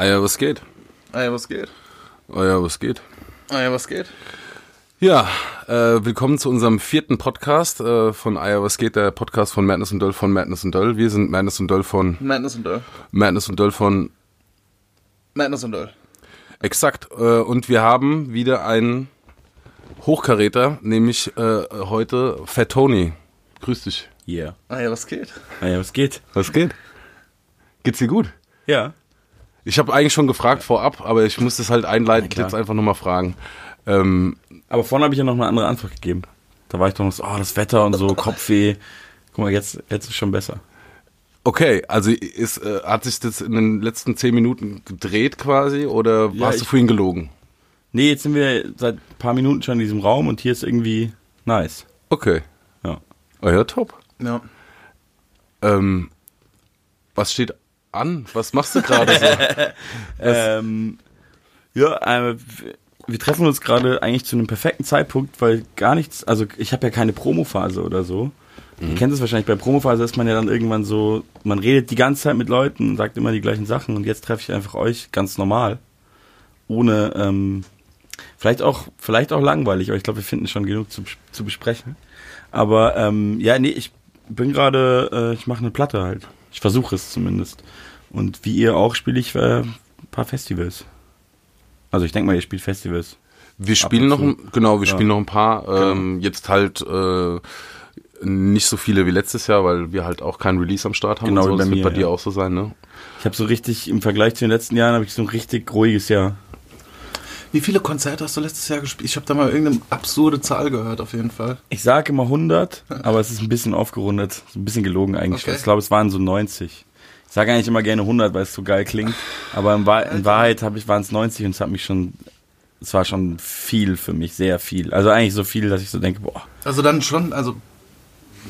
Ah ja, was geht? Ah ja, was geht? Ah ja, was geht? Ah ja, was geht? Ja, äh, willkommen zu unserem vierten Podcast äh, von Ah ja, was geht? Der Podcast von Madness und Döll von Madness und Döll. Wir sind Madness und Döll von Madness und Döll. Madness und Döll von Madness und Döll. Exakt. Äh, und wir haben wieder einen Hochkaräter, nämlich äh, heute Fat Tony. Grüß dich. Yeah. Ah ja, was geht? Ah ja, was geht? Was geht? Geht's dir gut? Ja. Ich habe eigentlich schon gefragt vorab, aber ich muss das halt einleitend klar. jetzt einfach nochmal fragen. Ähm, Aber vorhin habe ich ja noch eine andere Antwort gegeben. Da war ich doch noch so, oh, das Wetter und so, Kopfweh. Guck mal, jetzt, jetzt ist schon besser. okay, also ist, äh, hat sich das in den letzten zehn Minuten gedreht quasi oder Ja, hast du vorhin gelogen? Nee, jetzt sind wir seit ein paar Minuten schon in diesem Raum und hier ist irgendwie nice. Okay. Ja. Oh ja, top. Ja. Ähm, was steht an? Was machst du gerade so? Ähm, ja, äh, wir- treffen uns gerade eigentlich zu einem perfekten Zeitpunkt, weil gar nichts, also ich habe ja keine Promophase oder so. Ihr kennt es wahrscheinlich, bei Promophase ist man ja dann irgendwann so, man redet die ganze Zeit mit Leuten, sagt immer die gleichen Sachen und jetzt treffe ich einfach euch ganz normal. Ohne, ähm, vielleicht auch, vielleicht auch langweilig, aber ich glaube, wir finden schon genug zu, zu besprechen. Aber ähm, ja, nee, ich bin gerade, äh, ich mache eine Platte halt. Ich versuche es zumindest. Und wie ihr auch spiele ich äh, ein paar Festivals. Also ich denke mal, ihr spielt Festivals. Wir spielen noch, ein, genau, wir Ja. spielen noch ein paar. Ähm, Jetzt halt äh, nicht so viele wie letztes Jahr, weil wir halt auch kein Release am Start haben. Genau, so. bei Das wird mir, bei dir ja. auch so sein, ne? Ich habe so richtig, im Vergleich zu den letzten Jahren, habe ich so ein richtig ruhiges Jahr. Wie viele Konzerte hast du letztes Jahr gespielt? Ich habe da mal irgendeine absurde Zahl gehört, auf jeden Fall. Ich sage immer 100, aber es ist ein bisschen aufgerundet. Ein bisschen gelogen eigentlich. Okay. Ich glaube, es waren so 90. Ich sage eigentlich immer gerne 100, weil es so geil klingt. Aber in, Wahr in Wahrheit habe ich, waren es 90 und es hat mich schon, es war schon viel für mich, sehr viel. Also eigentlich so viel, dass ich so denke, boah, Also dann schon, also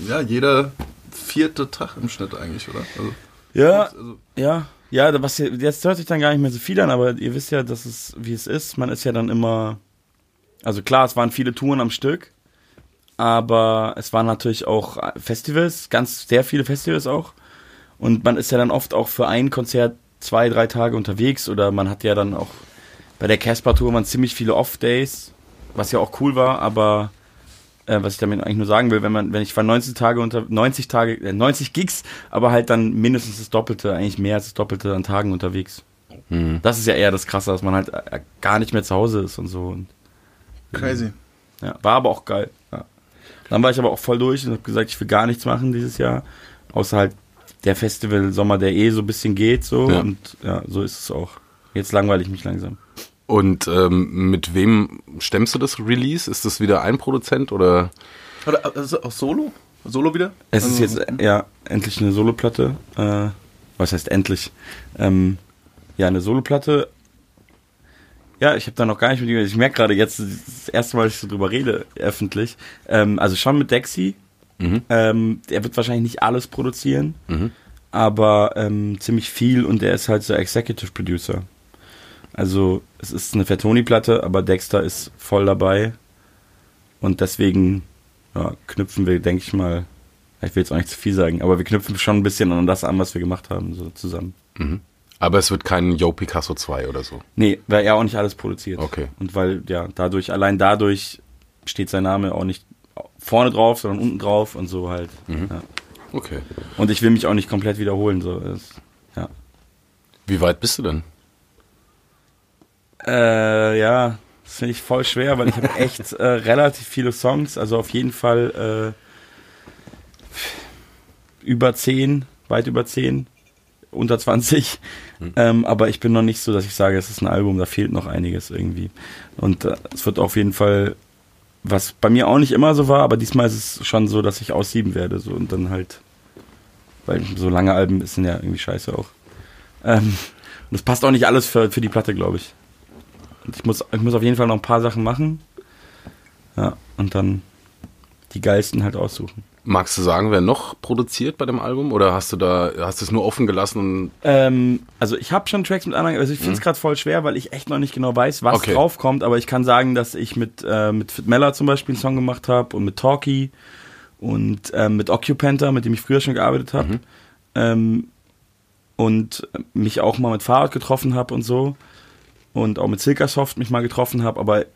ja, jeder vierte Tag im Schnitt eigentlich, oder? Also, Ja, also, ja, ja, was hier- jetzt hört sich dann gar nicht mehr so viel an, aber ihr wisst ja, dass es wie es ist. Man ist ja dann immer, also klar, es waren viele Touren am Stück, aber es waren natürlich auch Festivals, ganz sehr viele Festivals auch. Und man ist ja dann oft auch für ein Konzert zwei, drei Tage unterwegs oder man hat ja dann auch bei der Casper Tour waren ziemlich viele Off-Days, was ja auch cool war, aber äh, was ich damit eigentlich nur sagen will, wenn man, wenn ich war 90 Tage unter 90 Tage, äh, 90 Gigs, aber halt dann mindestens das Doppelte, eigentlich mehr als das Doppelte an Tagen unterwegs. Das ist ja eher das Krasse, dass man halt äh, gar nicht mehr zu Hause ist und so. Und, crazy. ja, war aber auch geil. Ja. Dann war ich aber auch voll durch und habe gesagt, ich will gar nichts machen dieses Jahr, außer halt der Festival Sommer, der eh so ein bisschen geht so Ja. und ja, so ist es auch. Jetzt langweile ich mich langsam. Und ähm, mit wem stemmst du das Release? Ist das wieder ein Produzent oder? Oder also auch Solo? Solo wieder? Es ist Also, jetzt ja endlich eine Soloplatte. Äh, was heißt endlich? Ähm, ja, eine Soloplatte. Ja, ich habe da noch gar nicht mit ihm. Ich merke gerade jetzt das erste Mal, dass ich so drüber rede, öffentlich. Ähm, also schon mit Dexy. Mhm. Ähm, der wird wahrscheinlich nicht alles produzieren, Mhm. aber ähm, ziemlich viel und der ist halt so Executive Producer. Also es ist eine Fatoni-Platte, aber Dexter ist voll dabei und deswegen ja, knüpfen wir, denke ich mal, ich will jetzt auch nicht zu viel sagen, aber wir knüpfen schon ein bisschen an das an, was wir gemacht haben, so zusammen. Aber es wird kein Yo Picasso 2 oder so. Nee, weil er auch nicht alles produziert. Okay. Und weil, ja, dadurch, allein dadurch steht sein Name auch nicht vorne drauf, sondern unten drauf und so halt. Ja. Okay. Und ich will mich auch nicht komplett wiederholen, so. Es, ja. Wie weit bist du denn? Äh, ja, das finde ich voll schwer, weil ich habe echt äh, relativ viele Songs, also auf jeden Fall äh, über 10, weit über 10, unter 20. Ähm, aber ich bin noch nicht so, dass ich sage, es ist ein Album, da fehlt noch einiges irgendwie. Und äh, es wird auf jeden Fall, was bei mir auch nicht immer so war, aber diesmal ist es schon so, dass ich aussieben werde. So, und dann halt, weil so lange Alben sind ja irgendwie scheiße auch. Ähm, und das passt auch nicht alles für, für die Platte, glaube ich. Ich muss, ich muss auf jeden Fall noch ein paar Sachen machen. Ja, und dann die geilsten halt aussuchen. Magst du sagen, wer noch produziert bei dem Album? Oder hast du da, hast du es nur offen gelassen und Ähm, also ich habe schon Tracks mit anderen, also ich finde es gerade voll schwer, weil ich echt noch nicht genau weiß, was Okay. draufkommt, aber ich kann sagen, dass ich mit, äh, mit Fit Mella zum Beispiel einen Song gemacht habe und mit Talkie und ähm, mit Occupanter, mit dem ich früher schon gearbeitet habe. Ähm, und mich auch mal mit Fahrrad getroffen habe und so und auch mit Silkasoft mich mal getroffen habe, aber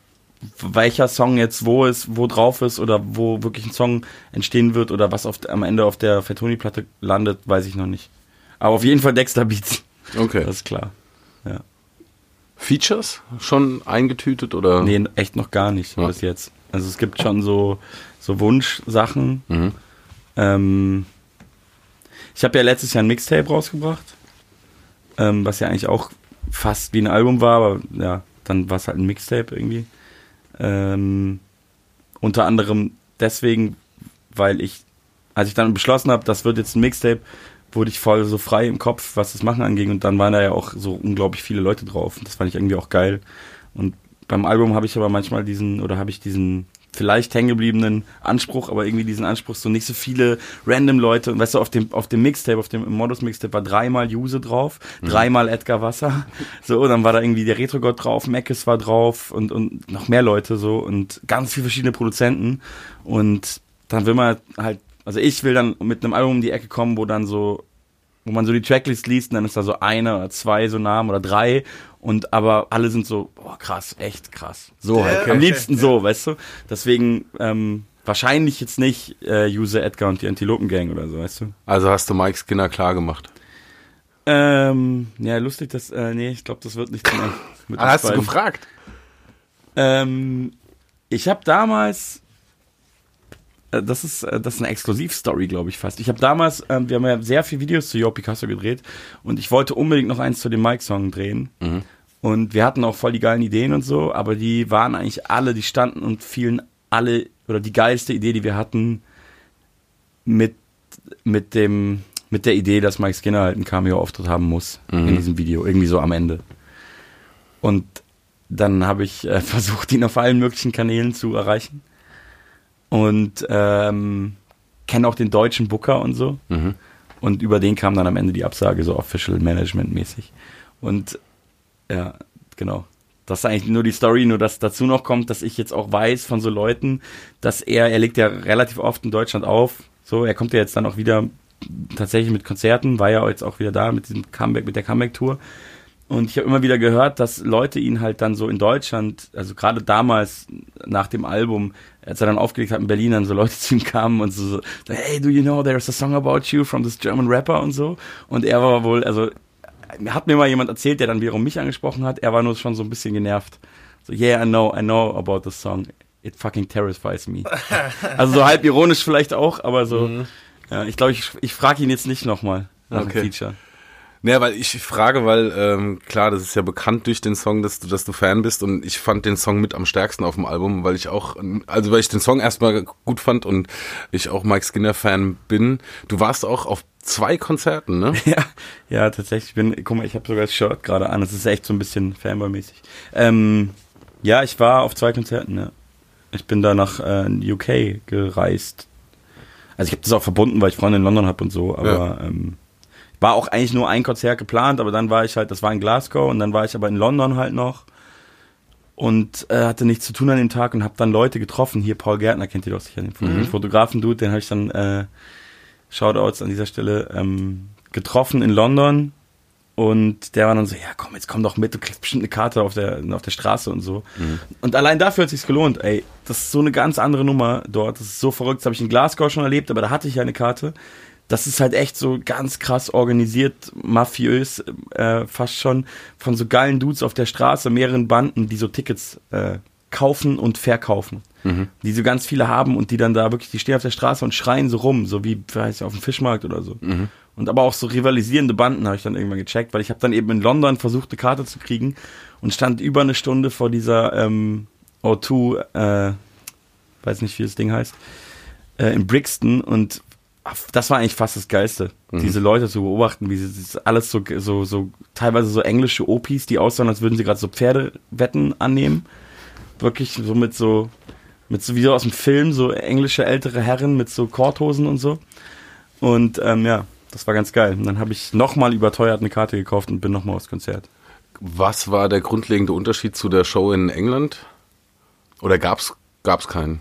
welcher Song jetzt wo ist, wo drauf ist oder wo wirklich ein Song entstehen wird oder was auf, am Ende auf der Fatoni-Platte landet, weiß ich noch nicht. Aber auf jeden Fall Dexter Beats. Okay. Das ist klar. Ja. Features schon eingetütet oder? Nee, echt noch gar nicht Ja. bis jetzt. Also es gibt schon so, so Wunschsachen. Mhm. Ähm, ich habe ja letztes Jahr ein Mixtape rausgebracht, ähm, was ja eigentlich auch fast wie ein Album war, aber ja, dann war es halt ein Mixtape irgendwie. Ähm, unter anderem deswegen, weil ich, als ich dann beschlossen habe, das wird jetzt ein Mixtape, wurde ich voll so frei im Kopf, was das Machen anging und dann waren da ja auch so unglaublich viele Leute drauf das fand ich irgendwie auch geil. Und beim Album habe ich aber manchmal diesen, oder habe ich diesen vielleicht hängengebliebenen Anspruch, aber irgendwie diesen Anspruch, so nicht so viele random Leute. Und weißt du, auf dem, auf dem Mixtape, auf dem Modus Mixtape war dreimal Juse drauf, dreimal Edgar Wasser. So, dann war da irgendwie der Retro-Gott drauf, Meckes war drauf und, und noch mehr Leute so und ganz viele verschiedene Produzenten. Und dann will man halt, also ich will dann mit einem Album um die Ecke kommen, wo dann so wo man so die Tracklist liest und dann ist da so einer oder zwei so Namen oder drei und aber alle sind so, boah, krass, echt krass. So halt. okay, Am okay, liebsten so, weißt du? Deswegen ähm, wahrscheinlich jetzt nicht äh, User Edgar und die Antilopen Gang oder so, weißt du? Also hast du Mike Skinner klar gemacht. Ähm, ja, lustig, dass, äh, nee, ich glaube, das wird nicht mit Ah, hast du beiden. gefragt? Ähm, ich habe damals, das ist, äh, das ist eine Exklusivstory, glaube ich fast. Ich habe damals, ähm, wir haben ja sehr viele Videos zu Yo Picasso gedreht und ich wollte unbedingt noch eins zu dem Mike-Song drehen. Und wir hatten auch voll die geilen Ideen und so, aber die waren eigentlich alle, die standen und fielen alle, oder die geilste Idee, die wir hatten, mit, mit dem, mit der Idee, dass Mike Skinner halt einen Cameo-Auftritt haben muss in diesem Video, irgendwie so am Ende. Und dann habe ich äh, versucht, ihn auf allen möglichen Kanälen zu erreichen. Und ähm, kenne auch den deutschen Booker und so. Mhm. Und über den kam dann am Ende die Absage, so Official Management mäßig. Und ja, genau. Das ist eigentlich nur die Story, nur dass dazu noch kommt, dass ich jetzt auch weiß von so Leuten, dass er, er legt ja relativ oft in Deutschland auf. So, er kommt ja jetzt dann auch wieder tatsächlich mit Konzerten, war ja jetzt auch wieder da mit diesem Comeback, mit der Comeback-Tour. Und ich habe immer wieder gehört, dass Leute ihn halt dann so in Deutschland, also gerade damals nach dem Album, als er dann aufgelegt hat in Berlin, dann so Leute zu ihm kamen und so, so hey, do you know there's a song about you from this German rapper und so. Und er war wohl, also hat mir mal jemand erzählt, der dann wiederum mich angesprochen hat, er war nur schon so ein bisschen genervt. So, yeah, I know, I know about this song. It fucking terrifies me. also so halb ironisch vielleicht auch, aber so, ja, ich glaube, ich, ich frage ihn jetzt nicht nochmal nach Okay. dem Feature. Naja, weil ich frage, weil ähm, klar, das ist ja bekannt durch den Song, dass du, dass du Fan bist und ich fand den Song mit am stärksten auf dem Album, weil ich auch, also weil ich den Song erstmal gut fand und ich auch Mike Skinner Fan bin. Du warst auch auf zwei Konzerten, ne? Ja, ja, tatsächlich. Ich bin, guck mal, ich habe sogar das Shirt gerade an. Das ist echt so ein bisschen Fanboy-mäßig. Ähm, ja, ich war auf zwei Konzerten. Ja. Ich bin da nach äh, UK gereist. Also ich habe das auch verbunden, weil ich Freunde in London habe und so. Aber ähm, war auch eigentlich nur ein Konzert geplant. Aber dann war ich halt, das war in Glasgow und dann war ich aber in London halt noch und äh, hatte nichts zu tun an dem Tag und habe dann Leute getroffen. Hier Paul Gärtner kennt ihr doch sicher, den, den Fotografen-Dude, den habe ich dann äh, Shoutouts an dieser Stelle, ähm, getroffen in London und der war dann so, ja komm, jetzt komm doch mit, du kriegst bestimmt eine Karte auf der, auf der Straße und so. Und allein dafür hat sich's gelohnt, ey. Das ist so eine ganz andere Nummer dort, das ist so verrückt, das habe ich in Glasgow schon erlebt, aber da hatte ich ja eine Karte. Das ist halt echt so ganz krass organisiert, mafiös, äh, fast schon, von so geilen Dudes auf der Straße, mehreren Banden, die so Tickets äh, kaufen und verkaufen. Die so ganz viele haben und die dann da wirklich, die stehen auf der Straße und schreien so rum, so wie weiß ich, auf dem Fischmarkt oder so. Und aber auch so rivalisierende Banden habe ich dann irgendwann gecheckt, weil ich habe dann eben in London versucht, eine Karte zu kriegen und stand über eine Stunde vor dieser ähm, O2, äh, weiß nicht, wie das Ding heißt, äh, in Brixton und das war eigentlich fast das Geilste, diese Leute zu beobachten, wie sie alles so, so, so, teilweise so englische Opis, die aussahen, als würden sie gerade so Pferdewetten annehmen. Wirklich so mit so, mit so wie so aus dem Film, so englische ältere Herren mit so Korthosen und so. Und ähm, ja, das war ganz geil. Und dann habe ich nochmal überteuert eine Karte gekauft und bin nochmal aufs Konzert. Was war der grundlegende Unterschied zu der Show in England? Oder gab's gab's keinen?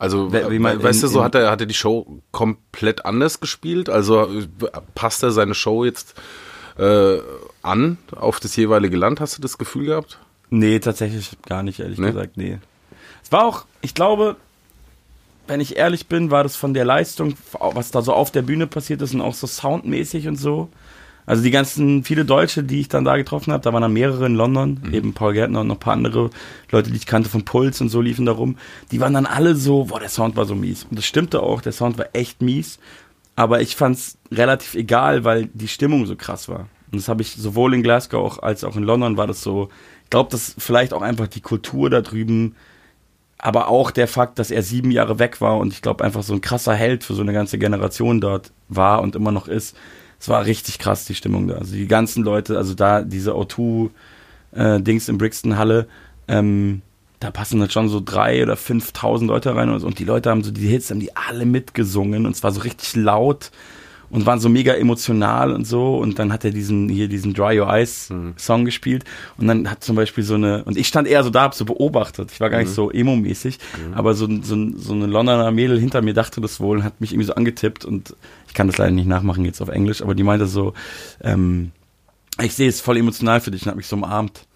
Also, wie man- weißt du, in- so in- hat er, hat er die Show komplett anders gespielt? Also passt er seine Show jetzt äh, an auf das jeweilige Land? Hast du das Gefühl gehabt? Nee, tatsächlich gar nicht, ehrlich Nee? gesagt, nee. Es war auch, ich glaube, wenn ich ehrlich bin, war das von der Leistung, was da so auf der Bühne passiert ist und auch so soundmäßig und so. Also die ganzen, viele Deutsche, die ich dann da getroffen habe, da waren dann mehrere in London, eben Paul Gärtner und noch ein paar andere Leute, die ich kannte von Puls und so liefen da rum. Die waren dann alle so, boah, der Sound war so mies. Und das stimmte auch, der Sound war echt mies. Aber ich fand's relativ egal, weil die Stimmung so krass war. Und das habe ich sowohl in Glasgow auch, als auch in London war das so. Ich glaube, dass vielleicht auch einfach die Kultur da drüben, aber auch der Fakt, dass er sieben Jahre weg war und ich glaube einfach so ein krasser Held für so eine ganze Generation dort war und immer noch ist. Es war richtig krass, die Stimmung da. Also die ganzen Leute, also da diese O2-Dings in Brixton Halle, ähm, da passen dann schon so drei oder 5.000 Leute rein und, so. und die Leute haben so die Hits, haben die alle mitgesungen und es war so richtig laut und waren so mega emotional und so. Und dann hat er diesen hier diesen Dry Your Eyes Song gespielt. Und dann hat zum Beispiel so eine und ich stand eher so da hab so beobachtet. Ich war gar nicht so emo-mäßig. Aber so, so, so eine Londoner Mädel hinter mir dachte das wohl und hat mich irgendwie so angetippt. Und ich kann das leider nicht nachmachen jetzt auf Englisch aber die meinte so ähm, ich sehe es voll emotional für dich und hat mich so umarmt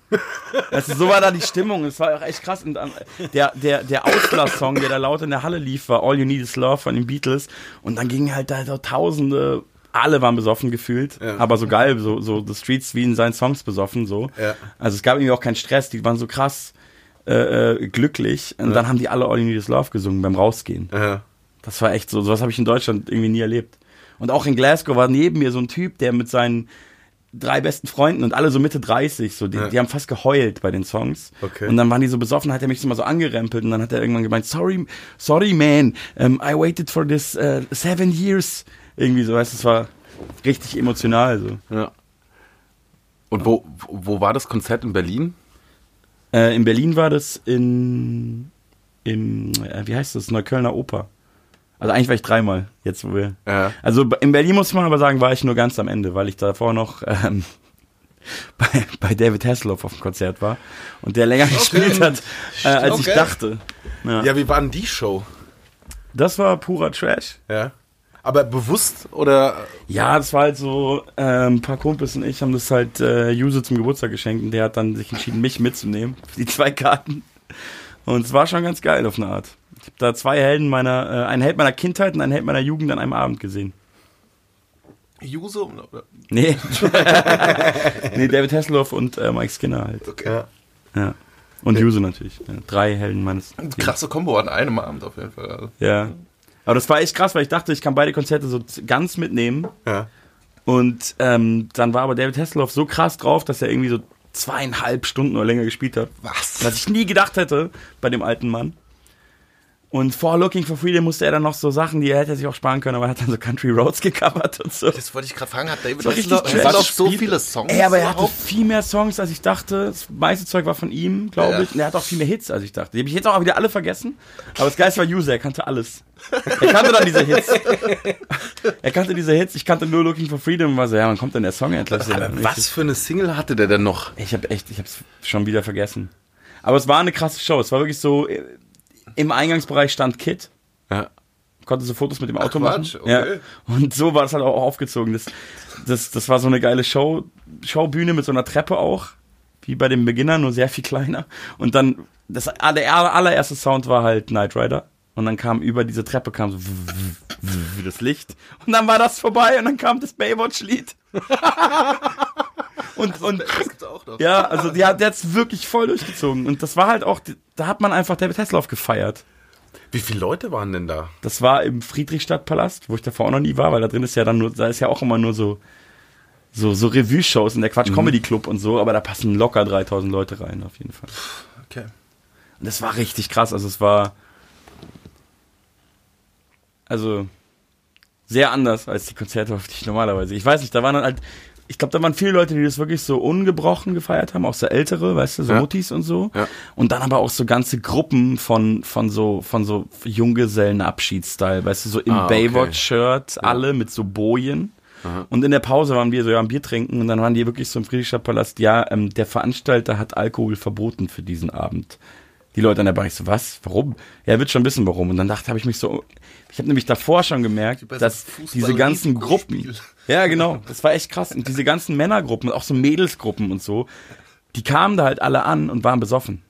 also so war da die Stimmung. Es war auch echt krass. Und dann, der, der, der Auslass-Song, der da laut in der Halle lief, war All You Need Is Love von den Beatles. Und dann gingen halt da so Tausende, alle waren besoffen gefühlt. Ja. Aber so geil, so, so The Streets wie in seinen Songs besoffen, so. Ja. Also es gab irgendwie auch keinen Stress. Die waren so krass äh, äh, glücklich. Und dann haben die alle All You Need Is Love gesungen beim Rausgehen. Ja. Das war echt so. Sowas habe ich in Deutschland irgendwie nie erlebt. Und auch in Glasgow war neben mir so ein Typ, der mit seinen drei besten Freunden und alle so Mitte 30, so die, Ja. die haben fast geheult bei den Songs. Okay. Und dann waren die so besoffen, hat er mich so mal so angerempelt und dann hat er irgendwann gemeint, sorry, sorry man, um, I waited for this uh, seven years. Irgendwie so, weißt du, es war richtig emotional so. ja. Und wo, wo war das Konzert in Berlin? Äh, in Berlin war das in, im, äh, wie heißt das, Neuköllner Oper. Also eigentlich war ich dreimal, jetzt wo wir. Ja. Also in Berlin muss man aber sagen, war ich nur ganz am Ende, weil ich davor noch ähm, bei, bei David Hasselhoff auf dem Konzert war und der länger gespielt hat, äh, als ich Okay. dachte. Ja. Ja, wie war denn die Show? Das war purer Trash. Ja. Aber bewusst oder Ja, das war halt so, ähm, ein paar Kumpels und ich haben das halt äh, Juse zum Geburtstag geschenkt und der hat dann sich entschieden, mich mitzunehmen die zwei Karten. Und es war schon ganz geil auf eine Art. Habe da zwei Helden meiner, äh, einen Held meiner Kindheit und einen Held meiner Jugend an einem Abend gesehen. Juso? Nee. nee, David Hasselhoff und äh, Mike Skinner halt. Okay. Ja. Und Juse natürlich. Ja, drei Helden meines. Krasse Kombo an einem Abend auf jeden Fall. Also. Ja. Aber das war echt krass, weil ich dachte, ich kann beide Konzerte so ganz mitnehmen. ja. Und ähm, dann war aber David Hasselhoff so krass drauf, dass er irgendwie so zweieinhalb Stunden oder länger gespielt hat. Was? Was ich nie gedacht hätte bei dem alten Mann. Und vor Looking for Freedom musste er dann noch so Sachen, die er hätte sich auch sparen können, aber er hat dann so Country Roads gecovert und so. Das wollte ich gerade fragen. Hat David Hasselhoff so Spielt- viele Songs? Ey, aber er hatte überhaupt? viel mehr Songs, als ich dachte. Das meiste Zeug war von ihm, glaube Ja. ich. Und er hat auch viel mehr Hits, als ich dachte. Die habe ich jetzt auch wieder alle vergessen. Aber das Geilste war User, er kannte alles. Er kannte dann diese Hits. er kannte diese Hits. Ich kannte nur Looking for Freedom und war so, ja, wann kommt denn der Song endlich? Was für eine Single hatte der denn noch? Ich habe echt, ich habe es schon wieder vergessen. Aber es war eine krasse Show. Es war wirklich so, im Eingangsbereich stand Kid. Ja. Konnte so Fotos mit dem Auto Quatsch, machen. okay. Ja. Und so war das halt auch aufgezogen. Das, das, das war so eine geile Show, Showbühne mit so einer Treppe auch. Wie bei den Beginnern, nur sehr viel kleiner. Und dann, das, der aller- allererste Sound war halt Knight Rider. Und dann kam über diese Treppe kam so wie das Licht. Und dann war das vorbei und dann kam das Baywatch-Lied. und, und Das gibt's auch noch. ja, also die hat, der hat's wirklich voll durchgezogen. Und das war halt auch, da hat man einfach David Hasselhoff gefeiert. Wie viele Leute waren denn da? Das war im Friedrichstadtpalast, wo ich davor auch noch nie war, weil da drin ist ja dann nur, da ist ja auch immer nur so, so, so Revue-Shows in der Quatsch Comedy Club und so, aber da passen locker 3000 Leute rein, auf jeden Fall. Okay. Und das war richtig krass, also es war, also, sehr anders als die Konzerte, auf die ich normalerweise, ich weiß nicht, da waren dann halt, ich glaube, da waren viele Leute, die das wirklich so ungebrochen gefeiert haben, auch so ältere, weißt du, so Ja. Muttis und so. Ja. Und dann aber auch so ganze Gruppen von, von so, von so Junggesellen-Abschiedsstyle, weißt du, so im Ah, okay. Baywatch-Shirt, alle mit so Bojen. Und in der Pause waren wir so ja am Bier trinken und dann waren die wirklich so im Friedrichstadtpalast, ja, ähm, der Veranstalter hat Alkohol verboten für diesen Abend. Die Leute an der Bar, ich so, was? Warum? Ja, er wird schon wissen, warum. Und dann dachte, habe ich mich so, ich habe nämlich davor schon gemerkt, dass diese ganzen Gruppen. Ja genau, das war echt krass. Und diese ganzen Männergruppen, auch so Mädelsgruppen und so, die kamen da halt alle an und waren besoffen.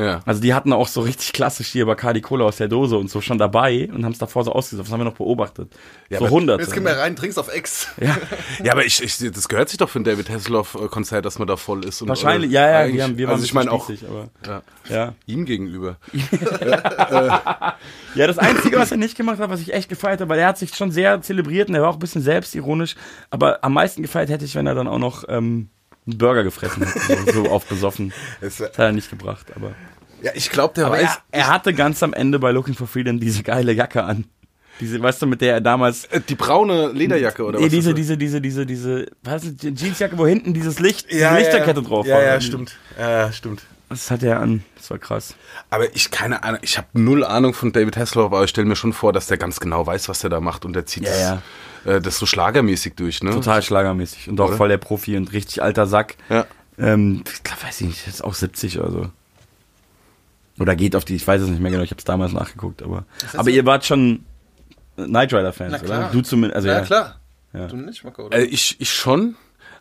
Ja. Also die hatten auch so richtig klassisch hier Bacardi Cola aus der Dose und so schon dabei und haben es davor so ausgesucht. Das haben wir noch beobachtet. so aber hunderte. Jetzt gehen wir rein, trinkst auf Ex. ja, Ja, aber ich, ich, das gehört sich doch für ein David Hasselhoff-Konzert, dass man da voll ist. Und, wahrscheinlich. äh, Ja, ja, wir, haben, wir waren also ich meine auch aber ja, ja. ihm gegenüber. Ja, das Einzige, was er nicht gemacht hat, was ich echt gefeiert habe, weil er hat sich schon sehr zelebriert und er war auch ein bisschen selbstironisch, aber am meisten gefeiert hätte ich, wenn er dann auch noch ähm, einen Burger gefressen hätte, so, so aufbesoffen. Es, Das hat er nicht gebracht, aber. Ja, ich glaube, der Aber weiß. er, er hatte ganz am Ende bei Looking for Freedom diese geile Jacke an. Diese, weißt du, mit der er damals. Äh, die braune Lederjacke oder Nee, was? diese, diese, diese, diese, diese, was ist die Jeansjacke, wo hinten dieses Licht, diese ja, Lichterkette drauf ja, war. Ja, stimmt. Ja, ja, stimmt. Das hat er an. Das war krass. Aber ich keine Ahnung, ich habe null Ahnung von David Hasselhoff, aber ich stelle mir schon vor, dass der ganz genau weiß, was der da macht und der zieht Ja, das, Äh, das so schlagermäßig durch, ne? Total schlagermäßig. Und auch Oder? voll der Profi und richtig alter Sack. Ja. Ähm, ich glaub, weiß ich nicht, ist auch 70 oder so. Oder geht auf die, ich weiß es nicht mehr genau, ich habe es damals nachgeguckt, aber. Aber ihr wart schon Knight Rider-Fans, Na oder? klar. Du zumindest, also ja, ja. klar. Ja. Du nicht, Marco, oder? Äh, ich, ich schon,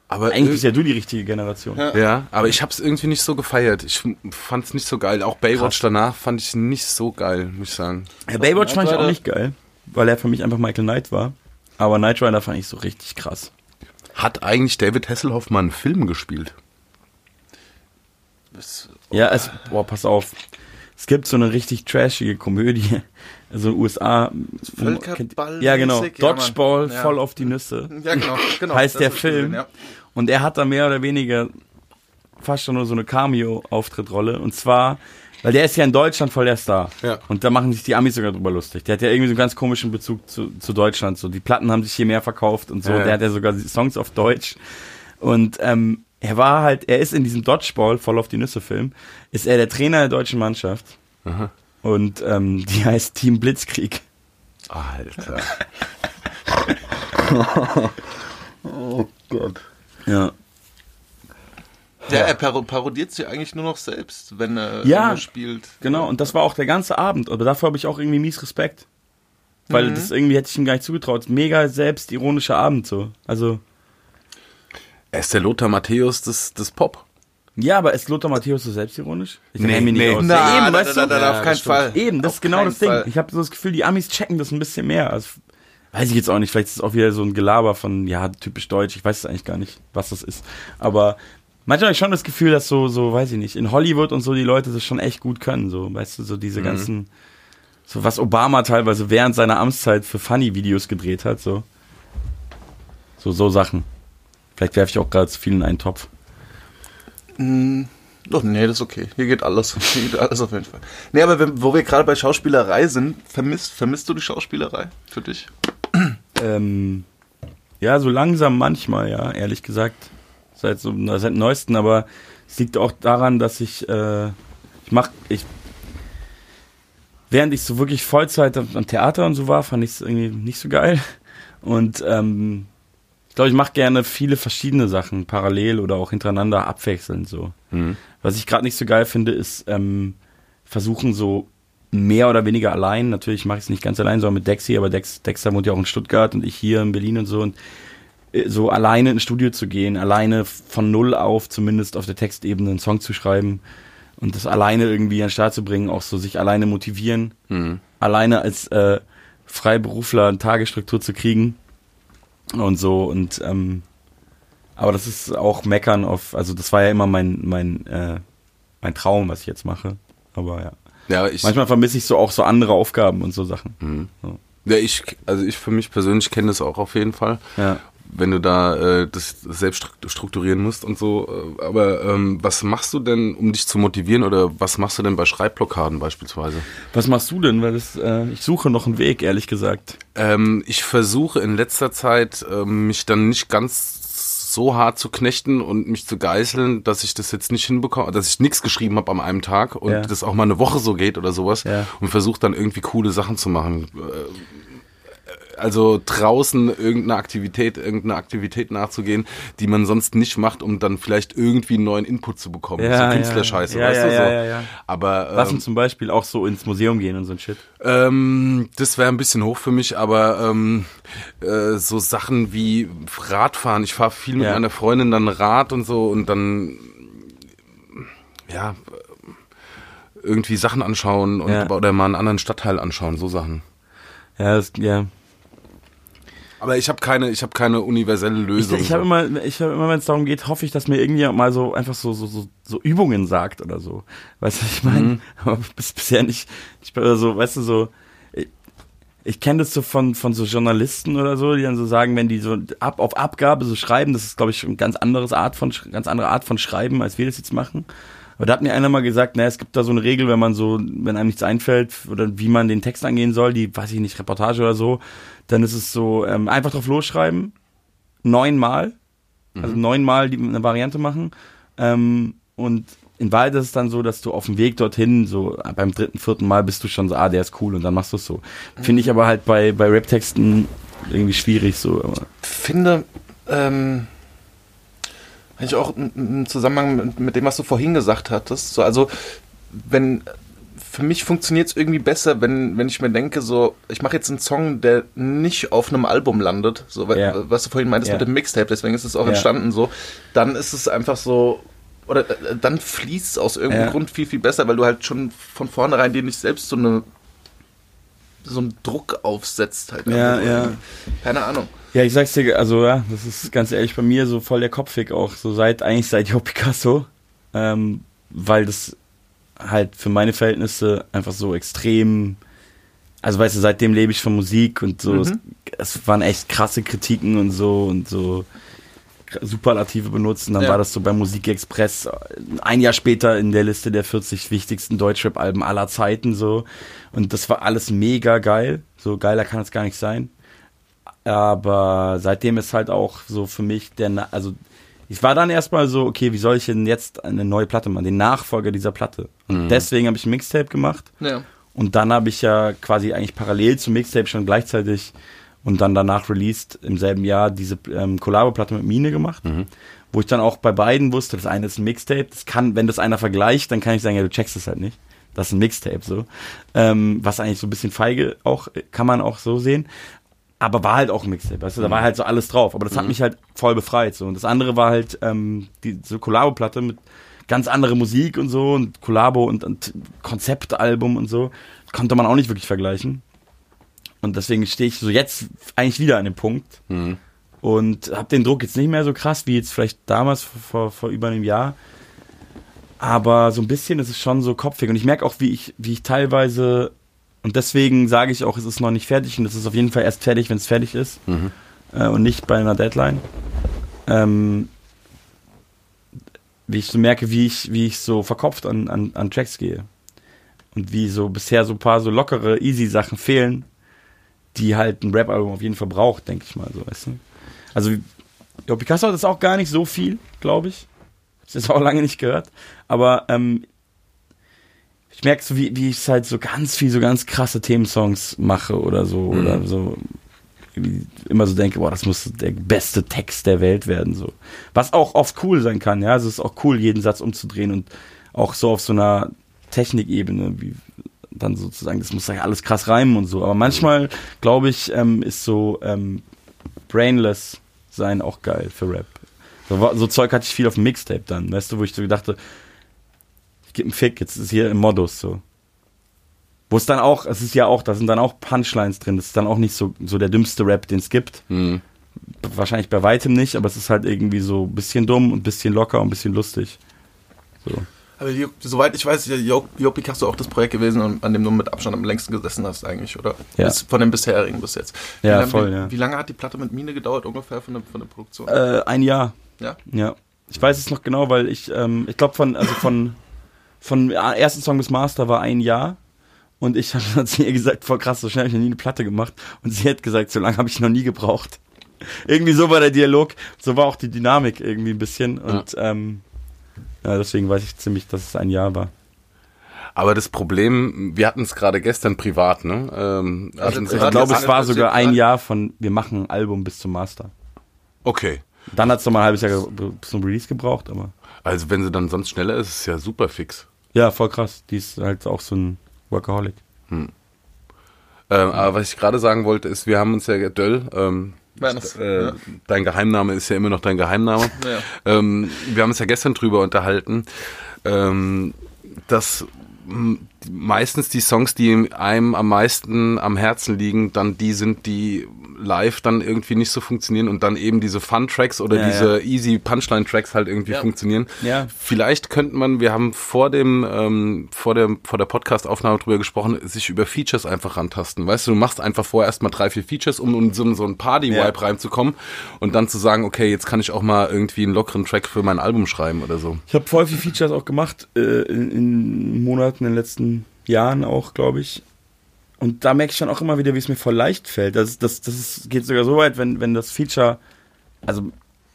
aber Eigentlich bist ja du die richtige Generation. Ja. ja, aber ich habe es irgendwie nicht so gefeiert. Ich fand es nicht so geil. Auch Baywatch danach fand ich nicht so geil, muss ich sagen. Ja, Baywatch fand ich auch nicht geil, weil er für mich einfach Michael Knight war. Aber Knight Rider fand ich so richtig krass. Hat eigentlich David Hasselhoff mal einen Film gespielt? Das- Ja, es, boah, pass auf. Es gibt so eine richtig trashige Komödie, also USA. Völkerball- Ja, genau. Dodgeball, Ja. voll auf die Nüsse. Ja, genau. genau heißt der ich gesehen, Film. ja. Und er hat da mehr oder weniger fast schon nur so eine Cameo-Auftrittrolle. Und zwar, weil der ist ja in Deutschland voll der Star. Ja. Und da machen sich die Amis sogar drüber lustig. Der hat ja irgendwie so einen ganz komischen Bezug zu, zu Deutschland. So, die Platten haben sich hier mehr verkauft und so. Ja, ja. Der hat ja sogar Songs auf Deutsch. Und ähm, er war halt, er ist in diesem Dodgeball, voll auf die Nüsse-Film, ist er der Trainer der deutschen Mannschaft. Und ähm, die heißt Team Blitzkrieg. Alter. Ja. Ja, er paro parodiert sich eigentlich nur noch selbst, wenn er, Ja. wenn er spielt. Genau, und das war auch der ganze Abend. Aber dafür habe ich auch irgendwie mies Respekt. Weil das irgendwie hätte ich ihm gar nicht zugetraut. Mega selbstironischer Abend so. Also, Er ist der Lothar Matthäus des, des Pop. ja, aber ist Lothar Matthäus so selbstironisch? Ich Nee, kenn mich nicht nee. aus. Na, ja, eben, weißt da, du? da, da, auf Ja, keinen. Fall. Eben, das Auf ist genau das Ding. Fall. Ich habe so das Gefühl, die Amis checken das ein bisschen mehr. Also, weiß ich jetzt auch nicht. Vielleicht ist es auch wieder so ein Gelaber von, ja, typisch deutsch. Ich weiß es eigentlich gar nicht, was das ist. Aber manchmal habe ich schon das Gefühl, dass so, so, weiß ich nicht, in Hollywood und so die Leute das schon echt gut können. So, weißt du, so diese ganzen, so was Obama teilweise während seiner Amtszeit für Funny-Videos gedreht hat, so. So, so Sachen. Vielleicht werfe ich auch gerade zu viel in einen Topf. Mm, Doch, nee, das ist okay. Hier geht alles. Hier geht alles auf jeden Fall. Nee, aber wenn, wo wir gerade bei Schauspielerei sind, vermisst, vermisst du die Schauspielerei für dich? Ähm, ja, so langsam manchmal, ja, ehrlich gesagt. Seit so seit neuesten, aber es liegt auch daran, dass ich, äh, ich mach, ich, während ich so wirklich Vollzeit am, am Theater und so war, fand ich es irgendwie nicht so geil. Und ähm, ich glaube, ich mache gerne viele verschiedene Sachen, parallel oder auch hintereinander abwechselnd so. Was ich gerade nicht so geil finde, ist ähm, versuchen so mehr oder weniger allein. Natürlich mache ich es nicht ganz allein, sondern mit Dexy, aber Dex, Dexter wohnt ja auch in Stuttgart und ich hier in Berlin und so. Und äh, so alleine ins Studio zu gehen, alleine von null auf zumindest auf der Textebene einen Song zu schreiben und das alleine irgendwie an den Start zu bringen, auch so sich alleine motivieren, alleine als äh, Freiberufler eine Tagesstruktur zu kriegen und so und ähm, aber das ist auch meckern auf, also das war ja immer mein mein äh, mein Traum, was ich jetzt mache, aber ja. Ja, ich, Manchmal vermisse ich so auch so andere Aufgaben und so Sachen. So. ja, ich, also ich für mich persönlich kenne das auch auf jeden Fall. Ja. Wenn du da äh, das selbst stru- strukturieren musst und so. äh, Aber ähm, was machst du denn, um dich zu motivieren oder was machst du denn bei Schreibblockaden beispielsweise? Was machst du denn? Weil das, äh, ich suche noch einen Weg, ehrlich gesagt. Ähm, ich versuche in letzter Zeit ähm, mich dann nicht ganz so hart zu knechten und mich zu geißeln, dass ich das jetzt nicht hinbekomme, dass ich nichts geschrieben habe an einem Tag und Ja. das auch mal eine Woche so geht oder sowas Ja. und versuche dann irgendwie coole Sachen zu machen. Äh, also draußen irgendeine Aktivität, irgendeine Aktivität nachzugehen, die man sonst nicht macht, um dann vielleicht irgendwie einen neuen Input zu bekommen. Ja, so Künstlerscheiße, ja, weißt ja, du ja, so. ja, ja. Aber Was ähm, denn zum Beispiel auch so ins Museum gehen und so ein Shit. ähm, das wäre ein bisschen hoch für mich, aber ähm, äh, so Sachen wie Radfahren. Ich fahre viel mit meiner Freundin dann Rad und so und dann ja irgendwie Sachen anschauen und oder mal einen anderen Stadtteil anschauen, so Sachen. Ja, das, ja. Aber ich habe keine, ich habe keine universelle Ich, Lösung. ich habe immer, ich habe immer, wenn es darum geht, hoffe ich, dass mir irgendjemand mal so einfach so so so, so Übungen sagt oder so. Weißt du, was ich meine? Mhm. Aber bis, bisher nicht. Ich bin so, weißt du, so. Ich, ich kenne das so von von so Journalisten oder so, die dann so sagen, wenn die so ab auf Abgabe so schreiben, das ist glaube ich eine ganz anderes Art von ganz andere Art von Schreiben, als wir das jetzt machen. Aber da hat mir einer mal gesagt, naja, es gibt da so eine Regel, wenn man so, wenn einem nichts einfällt oder wie man den Text angehen soll, die, weiß ich nicht, Reportage oder so, dann ist es so, ähm, einfach drauf losschreiben, neunmal, also neunmal die, eine Variante machen. Ähm, und in Wahrheit ist es dann so, dass du auf dem Weg dorthin, so beim dritten, vierten Mal bist du schon so, ah, der ist cool und dann machst du es so. Finde ich aber halt bei, bei Rap-Texten irgendwie schwierig so. Aber, finde, ähm, eigentlich auch im- im Zusammenhang mit, mit dem, was du vorhin gesagt hattest, so, also, wenn, für mich funktioniert es irgendwie besser, wenn, wenn ich mir denke, so, ich mache jetzt einen Song, der nicht auf einem Album landet, so, Ja. was du vorhin meintest Ja. mit dem Mixtape, deswegen ist es auch Ja. entstanden, so, dann ist es einfach so, oder äh, dann fließt es aus irgendeinem. Grund viel, viel besser, weil du halt schon von vornherein dir nicht selbst so eine so einen Druck aufsetzt halt. Ja, ja. Keine Ahnung. Ja, ich sag's dir, also ja, das ist ganz ehrlich bei mir so voll der Kopfweg auch, so seit, eigentlich seit Jo Picasso, ähm, weil das halt für meine Verhältnisse einfach so extrem, also weißt du, seitdem lebe ich von Musik und so, es, es waren echt krasse Kritiken und so und so Superlative benutzen, dann Ja. war das so bei Musikexpress äh, ein Jahr später in der Liste der 40 wichtigsten Deutschrap-Alben aller Zeiten so. Und das war alles mega geil, so geiler kann es gar nicht sein. Aber seitdem ist halt auch so für mich der, also ich war dann erstmal so, okay, wie soll ich denn jetzt eine neue Platte machen, den Nachfolger dieser Platte. Und deswegen habe ich ein Mixtape gemacht Ja. und dann habe ich ja quasi eigentlich parallel zum Mixtape schon gleichzeitig und dann danach released im selben Jahr diese ähm, Collabo-Platte mit Mine gemacht, wo ich dann auch bei beiden wusste, das eine ist ein Mixtape, das kann, wenn das einer vergleicht, dann kann ich sagen, ja, du checkst es halt nicht. Das ist ein Mixtape so. Ähm, was eigentlich so ein bisschen feige auch, kann man auch so sehen. Aber war halt auch ein Mixtape, weißt du, da war halt so alles drauf. Aber das hat mich halt voll befreit. So. Und das andere war halt ähm, die so Collabo-Platte mit ganz andere Musik und so und Collabo und, und Konzeptalbum und so. Konnte man auch nicht wirklich vergleichen. Und deswegen stehe ich so jetzt eigentlich wieder an dem Punkt Mhm. und habe den Druck jetzt nicht mehr so krass wie jetzt vielleicht damals vor, vor, vor über einem Jahr. Aber so ein bisschen ist es schon so kopfig. Und ich merke auch, wie ich, wie ich teilweise, und deswegen sage ich auch, es ist noch nicht fertig und es ist auf jeden Fall erst fertig, wenn es fertig ist. Mhm. Äh, und nicht bei einer Deadline. Ähm, wie ich so merke, wie ich, wie ich so verkopft an, an, an Tracks gehe. Und wie so bisher so ein paar so lockere, easy Sachen fehlen, die halt ein Rap-Album auf jeden Fall braucht, denke ich mal so, weißt du. Also, ja, Picasso hat das auch gar nicht so viel, glaube ich. Habe das auch lange nicht gehört. Aber ähm, ich merke so, wie, wie ich halt so ganz viel, so ganz krasse Themensongs mache oder so. Mhm. Oder so immer so denke, boah, das muss der beste Text der Welt werden. so Was auch oft cool sein kann, ja. Also es ist auch cool, jeden Satz umzudrehen und auch so auf so einer Technikebene, wie dann sozusagen, das muss ja alles krass reimen und so. Aber manchmal, glaube ich, ähm, ist so ähm, brainless sein auch geil für Rap. So, so Zeug hatte ich viel auf dem Mixtape dann, weißt du, wo ich so dachte, gebe einen Fick, jetzt ist hier im Modus so. Wo es dann auch, es ist ja auch, da sind dann auch Punchlines drin, das ist dann auch nicht so, so der dümmste Rap, den es gibt. Mhm. Wahrscheinlich bei weitem nicht, aber es ist halt irgendwie so ein bisschen dumm und ein bisschen locker und ein bisschen lustig. So. Aber Jo- soweit ich weiß, ist ja Jo Jo Picasso auch das Projekt gewesen, an an dem du mit Abstand am längsten gesessen hast eigentlich, oder? Ja. Bis, von den bisherigen bis jetzt. Ja, wie lang, voll, wie, ja. Wie lange hat die Platte mit Mine gedauert ungefähr von der, von der Produktion? Äh, ein Jahr. ja? Ja. Ich weiß es noch genau, weil ich, ähm, ich glaube von, also von, von ja, ersten Song bis Master war ein Jahr. Und ich habe zu ihr gesagt, voll krass, so schnell habe ich noch nie eine Platte gemacht. Und sie hat gesagt, so lange habe ich noch nie gebraucht. irgendwie so war der Dialog, so war auch die Dynamik irgendwie ein bisschen. Und ähm, ja, deswegen weiß ich ziemlich, dass es ein Jahr war. Aber das Problem, wir hatten es gerade gestern privat, ne? Ähm, Also Ich privat glaube, es war sogar ein? Jahr von, wir machen ein Album bis zum Master. okay. Dann hat es nochmal ein halbes Jahr bis zum Release gebraucht, aber. Also wenn sie dann sonst schneller ist, ist es ja super fix. Ja, voll krass. Die ist halt auch so ein Workaholic. Ähm, aber was ich gerade sagen wollte, ist, wir haben uns ja, Döll, ähm, Meines, äh, ja. dein Geheimname ist ja immer noch dein Geheimname. Ja. Ähm, wir haben uns ja gestern drüber unterhalten, ähm, dass m, meistens die Songs, die einem am meisten am Herzen liegen, dann die sind, die live dann irgendwie nicht so funktionieren und dann eben diese Fun-Tracks oder Ja, diese easy Punchline-Tracks halt irgendwie Ja. funktionieren. Ja. Vielleicht könnte man, wir haben vor dem, ähm, vor der, vor der Podcast-Aufnahme drüber gesprochen, sich über Features einfach rantasten. Weißt du, du machst einfach vorher erstmal drei, vier Features, um in so, so einen Party-Vibe Ja. reinzukommen und dann zu sagen, okay, jetzt kann ich auch mal irgendwie einen lockeren Track für mein Album schreiben oder so. Ich habe voll viele Features auch gemacht, äh, in, in Monaten, in den letzten Jahren auch, glaube ich. Und da merke ich dann auch immer wieder, wie es mir voll leicht fällt. Das, das, das geht sogar so weit, wenn, wenn das Feature, also